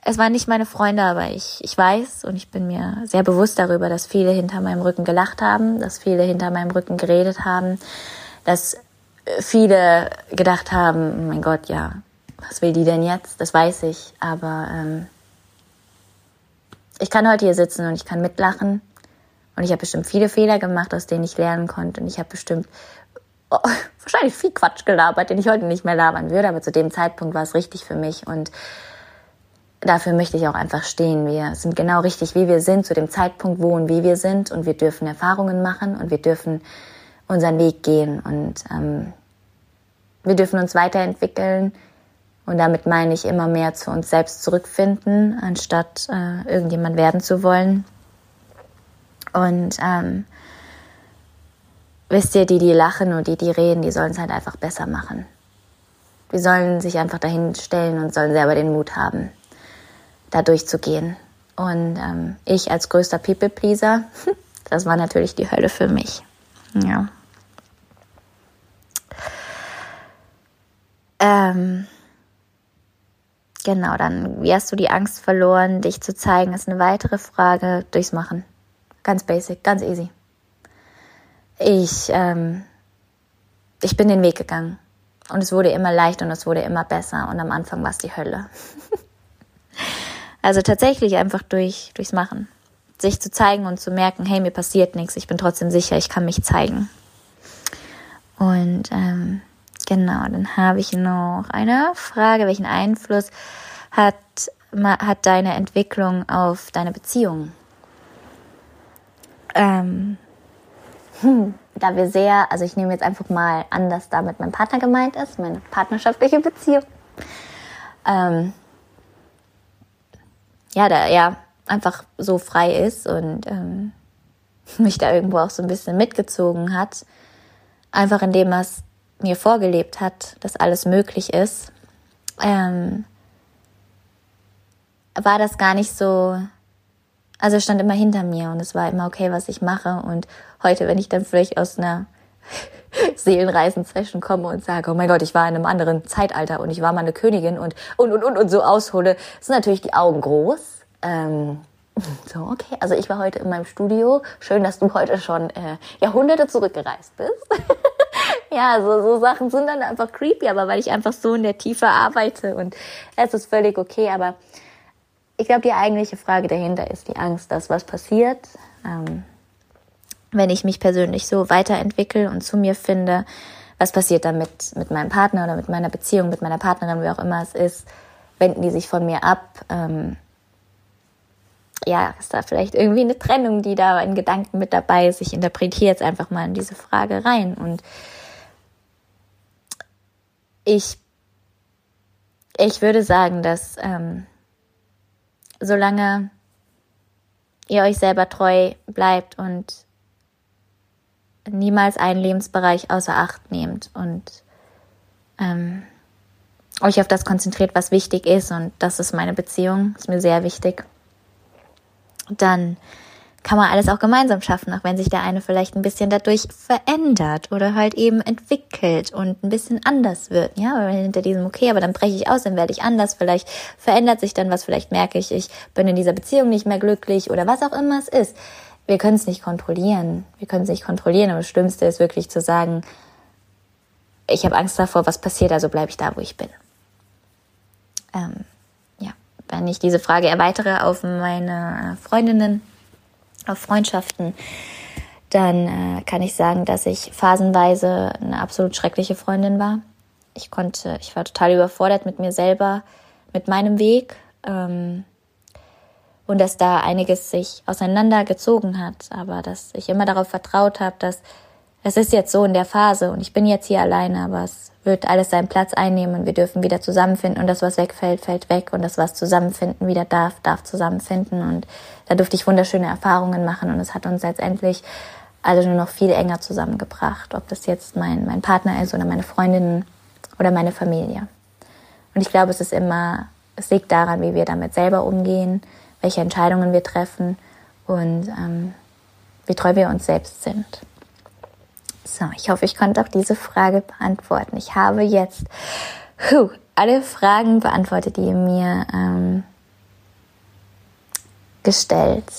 es waren nicht meine Freunde, aber ich, ich weiß und ich bin mir sehr bewusst darüber, dass viele hinter meinem Rücken gelacht haben, dass viele hinter meinem Rücken geredet haben, dass viele gedacht haben, oh mein Gott, ja, was will die denn jetzt? Das weiß ich, aber ähm, ich kann heute hier sitzen und ich kann mitlachen. Und ich habe bestimmt viele Fehler gemacht, aus denen ich lernen konnte. Und ich habe bestimmt oh, wahrscheinlich viel Quatsch gelabert, den ich heute nicht mehr labern würde, aber zu dem Zeitpunkt war es richtig für mich. Und dafür möchte ich auch einfach stehen. Wir sind genau richtig, wie wir sind, zu dem Zeitpunkt, wo und wie wir sind. Und wir dürfen Erfahrungen machen und wir dürfen unseren Weg gehen. Und ähm, wir dürfen uns weiterentwickeln. Und damit meine ich immer mehr zu uns selbst zurückfinden, anstatt äh, irgendjemand werden zu wollen. Und ähm, wisst ihr, die, die lachen und die, die reden, die sollen es halt einfach besser machen. Die sollen sich einfach dahin stellen und sollen selber den Mut haben, da durchzugehen. Und ähm, ich als größter People-Pleaser, das war natürlich die Hölle für mich. Ja. Ähm, genau, dann, wie hast du die Angst verloren, dich zu zeigen, ist eine weitere Frage. Durchs Machen. Ganz basic, ganz easy. Ich, ähm, ich bin den Weg gegangen. Und es wurde immer leichter und es wurde immer besser. Und am Anfang war es die Hölle. Also tatsächlich einfach durch, durchs Machen. Sich zu zeigen und zu merken, hey, mir passiert nichts, ich bin trotzdem sicher, ich kann mich zeigen. Und ähm, genau, dann habe ich noch eine Frage, welchen Einfluss hat, hat deine Entwicklung auf deine Beziehung? Ähm, hm, da wir sehr, also ich nehme jetzt einfach mal an, dass da mit meinem Partner gemeint ist, meine partnerschaftliche Beziehung. Ähm, ja, da er einfach so frei ist und ähm, mich da irgendwo auch so ein bisschen mitgezogen hat, einfach indem er es mir vorgelebt hat, dass alles möglich ist, ähm, war das gar nicht so, also stand immer hinter mir und es war immer okay, was ich mache. Und heute, wenn ich dann vielleicht aus einer Seelenreisen-Session komme und sage, oh mein Gott, ich war in einem anderen Zeitalter und ich war mal eine Königin und und und und, und so aushole, sind natürlich die Augen groß. Ähm, so, okay. Also ich war heute in meinem Studio. Schön, dass du heute schon äh, Jahrhunderte zurückgereist bist. ja, so, so Sachen sind dann einfach creepy, aber weil ich einfach so in der Tiefe arbeite und es ist völlig okay. Aber ich glaube, die eigentliche Frage dahinter ist die Angst, dass was passiert. Ähm, wenn ich mich persönlich so weiterentwickle und zu mir finde, was passiert dann mit, mit meinem Partner oder mit meiner Beziehung, mit meiner Partnerin, wie auch immer es ist, wenden die sich von mir ab? Ähm, ja, ist da vielleicht irgendwie eine Trennung, die da in Gedanken mit dabei ist? Ich interpretiere jetzt einfach mal in diese Frage rein und ich, ich würde sagen, dass ähm, solange ihr euch selber treu bleibt und niemals einen Lebensbereich außer Acht nehmt und ähm, euch auf das konzentriert, was wichtig ist. Und das ist meine Beziehung, ist mir sehr wichtig. Dann kann man alles auch gemeinsam schaffen, auch wenn sich der eine vielleicht ein bisschen dadurch verändert oder halt eben entwickelt und ein bisschen anders wird. Ja, weil hinter diesem, okay, aber dann breche ich aus, dann werde ich anders, vielleicht verändert sich dann was, vielleicht merke ich, ich bin in dieser Beziehung nicht mehr glücklich oder was auch immer es ist wir können es nicht kontrollieren. Wir können es nicht kontrollieren, aber das Schlimmste ist wirklich zu sagen, ich habe Angst davor, was passiert, also bleibe ich da, wo ich bin. Ähm, ja, wenn ich diese Frage erweitere auf meine Freundinnen, auf Freundschaften, dann äh, kann ich sagen, dass ich phasenweise eine absolut schreckliche Freundin war. Ich konnte, ich war total überfordert mit mir selber, mit meinem Weg. Ähm, und dass da einiges sich auseinandergezogen hat, aber dass ich immer darauf vertraut habe, dass es ist jetzt so in der Phase und ich bin jetzt hier alleine, aber es wird alles seinen Platz einnehmen und wir dürfen wieder zusammenfinden und das, was wegfällt, fällt weg und das, was zusammenfinden wieder darf, darf zusammenfinden und da durfte ich wunderschöne Erfahrungen machen und es hat uns letztendlich also nur noch viel enger zusammengebracht, ob das jetzt mein, mein Partner ist oder meine Freundinnen oder meine Familie. Und ich glaube, es ist immer, es liegt daran, wie wir damit selber umgehen, welche Entscheidungen wir treffen und ähm, wie treu wir uns selbst sind. So, ich hoffe, ich konnte auch diese Frage beantworten. Ich habe jetzt huh, alle Fragen beantwortet, die ihr mir ähm, gestellt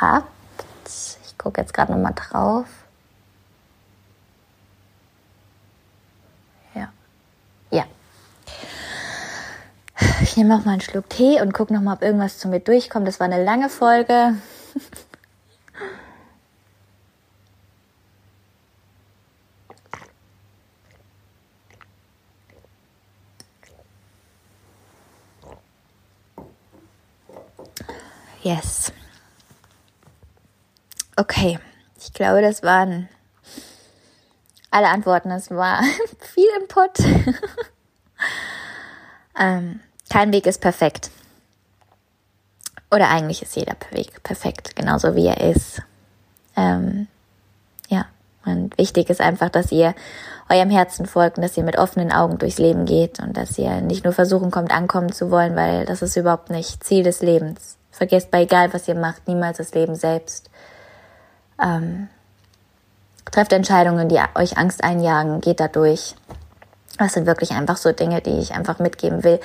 habt. Ich gucke jetzt gerade nochmal drauf. Ich nehme noch mal einen Schluck Tee und gucke noch mal, ob irgendwas zu mir durchkommt. Das war eine lange Folge. Yes. Okay, ich glaube, das waren alle Antworten. Das war viel Input. ähm, kein Weg ist perfekt. Oder eigentlich ist jeder Weg perfekt, genauso wie er ist. Ähm, ja, und wichtig ist einfach, dass ihr eurem Herzen folgt und dass ihr mit offenen Augen durchs Leben geht und dass ihr nicht nur versuchen kommt, ankommen zu wollen, weil das ist überhaupt nicht Ziel des Lebens. Vergesst bei egal, was ihr macht, niemals das Leben selbst. Ähm, trefft Entscheidungen, die euch Angst einjagen, geht da durch. Das sind wirklich einfach so Dinge, die ich einfach mitgeben will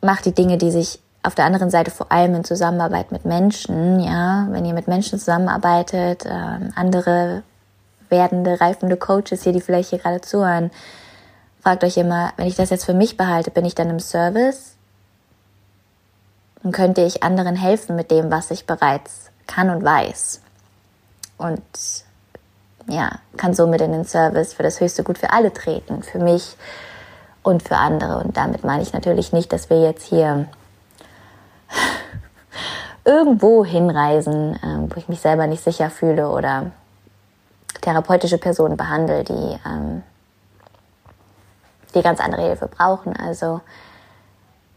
macht die Dinge, die sich auf der anderen Seite vor allem in Zusammenarbeit mit Menschen, ja, wenn ihr mit Menschen zusammenarbeitet, äh, andere werdende, reifende Coaches hier, die vielleicht hier gerade zuhören, fragt euch immer, wenn ich das jetzt für mich behalte, bin ich dann im Service? Und könnte ich anderen helfen mit dem, was ich bereits kann und weiß? Und ja, kann somit in den Service für das höchste Gut für alle treten, für mich, und für andere. Und damit meine ich natürlich nicht, dass wir jetzt hier irgendwo hinreisen, ähm, wo ich mich selber nicht sicher fühle oder therapeutische Personen behandle, die, ähm, die ganz andere Hilfe brauchen. Also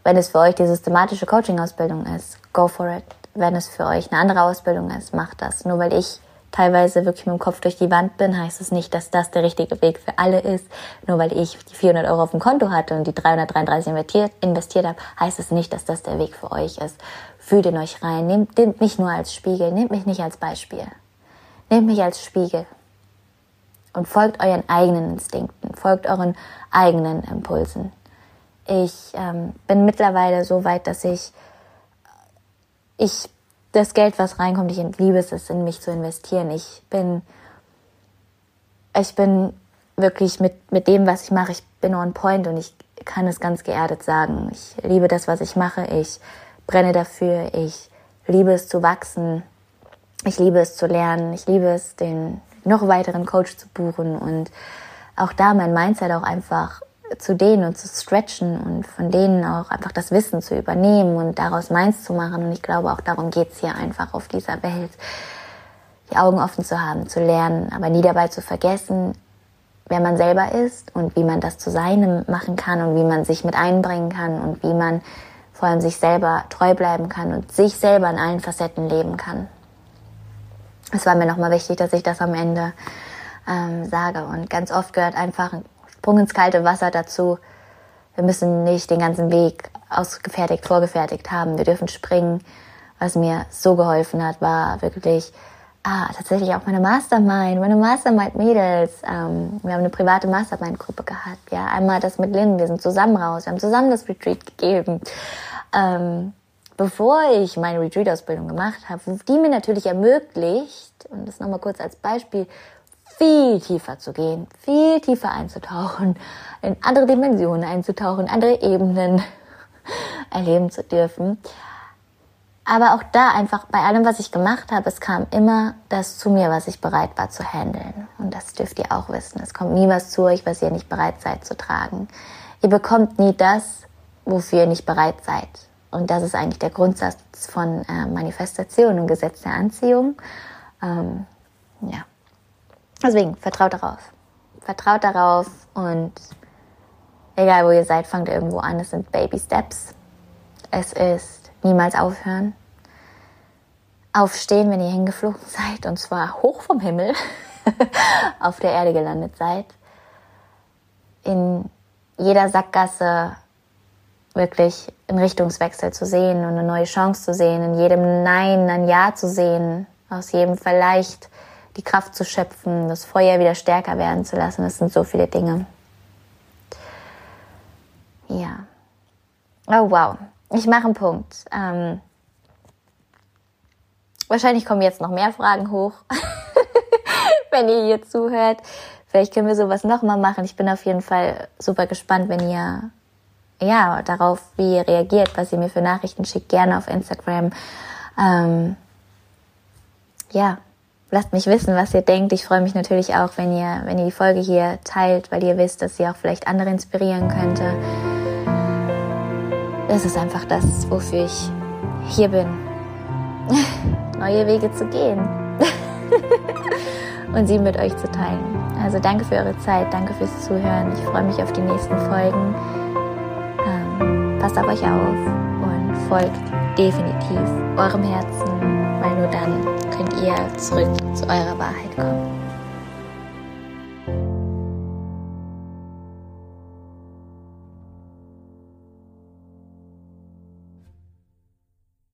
wenn es für euch die systematische Coaching-Ausbildung ist, go for it. Wenn es für euch eine andere Ausbildung ist, macht das. Nur weil ich teilweise wirklich mit dem Kopf durch die Wand bin, heißt es nicht, dass das der richtige Weg für alle ist. Nur weil ich die 400 Euro auf dem Konto hatte und die 333 investiert, investiert habe, heißt es nicht, dass das der Weg für euch ist. Fühlt in euch rein, nehmt, nehmt mich nur als Spiegel, nehmt mich nicht als Beispiel. Nehmt mich als Spiegel und folgt euren eigenen Instinkten, folgt euren eigenen Impulsen. Ich ähm, bin mittlerweile so weit, dass ich, ich das Geld, was reinkommt, ich liebe es, es in mich zu investieren. Ich bin, ich bin wirklich mit, mit dem, was ich mache, ich bin on point und ich kann es ganz geerdet sagen. Ich liebe das, was ich mache. Ich brenne dafür. Ich liebe es zu wachsen. Ich liebe es zu lernen. Ich liebe es, den noch weiteren Coach zu buchen und auch da mein Mindset auch einfach zu denen und zu stretchen und von denen auch einfach das Wissen zu übernehmen und daraus meins zu machen. Und ich glaube, auch darum geht's hier einfach auf dieser Welt, die Augen offen zu haben, zu lernen, aber nie dabei zu vergessen, wer man selber ist und wie man das zu seinem machen kann und wie man sich mit einbringen kann und wie man vor allem sich selber treu bleiben kann und sich selber in allen Facetten leben kann. Es war mir nochmal wichtig, dass ich das am Ende ähm, sage. Und ganz oft gehört einfach ein Sprung ins kalte Wasser dazu. Wir müssen nicht den ganzen Weg ausgefertigt, vorgefertigt haben. Wir dürfen springen. Was mir so geholfen hat, war wirklich ah, tatsächlich auch meine Mastermind, meine Mastermind-Mädels. Ähm, wir haben eine private Mastermind-Gruppe gehabt. Ja, einmal das mit Lynn, wir sind zusammen raus, wir haben zusammen das Retreat gegeben. Ähm, bevor ich meine Retreat-Ausbildung gemacht habe, die mir natürlich ermöglicht, und das nochmal kurz als Beispiel, viel tiefer zu gehen, viel tiefer einzutauchen, in andere Dimensionen einzutauchen, andere Ebenen erleben zu dürfen. Aber auch da einfach bei allem, was ich gemacht habe, es kam immer das zu mir, was ich bereit war zu handeln. Und das dürft ihr auch wissen. Es kommt nie was zu euch, was ihr nicht bereit seid zu tragen. Ihr bekommt nie das, wofür ihr nicht bereit seid. Und das ist eigentlich der Grundsatz von äh, Manifestation und Gesetz der Anziehung. Ähm, ja. Deswegen, vertraut darauf. Vertraut darauf und egal wo ihr seid, fangt irgendwo an. Es sind Baby Steps. Es ist niemals aufhören. Aufstehen, wenn ihr hingeflogen seid und zwar hoch vom Himmel auf der Erde gelandet seid. In jeder Sackgasse wirklich einen Richtungswechsel zu sehen und eine neue Chance zu sehen, in jedem Nein ein Ja zu sehen, aus jedem vielleicht die Kraft zu schöpfen, das Feuer wieder stärker werden zu lassen. Das sind so viele Dinge. Ja. Oh wow. Ich mache einen Punkt. Ähm, wahrscheinlich kommen jetzt noch mehr Fragen hoch, wenn ihr hier zuhört. Vielleicht können wir sowas nochmal machen. Ich bin auf jeden Fall super gespannt, wenn ihr ja, darauf, wie ihr reagiert, was ihr mir für Nachrichten schickt, gerne auf Instagram. Ähm, ja, lasst mich wissen, was ihr denkt. Ich freue mich natürlich auch, wenn ihr, wenn ihr die Folge hier teilt, weil ihr wisst, dass sie auch vielleicht andere inspirieren könnte. Das ist einfach das, wofür ich hier bin. Neue Wege zu gehen. und sie mit euch zu teilen. Also danke für eure Zeit, danke fürs Zuhören. Ich freue mich auf die nächsten Folgen. Passt auf euch auf und folgt definitiv eurem Herzen, weil nur dann könnt ihr zurück zu eurer Wahrheit kommen.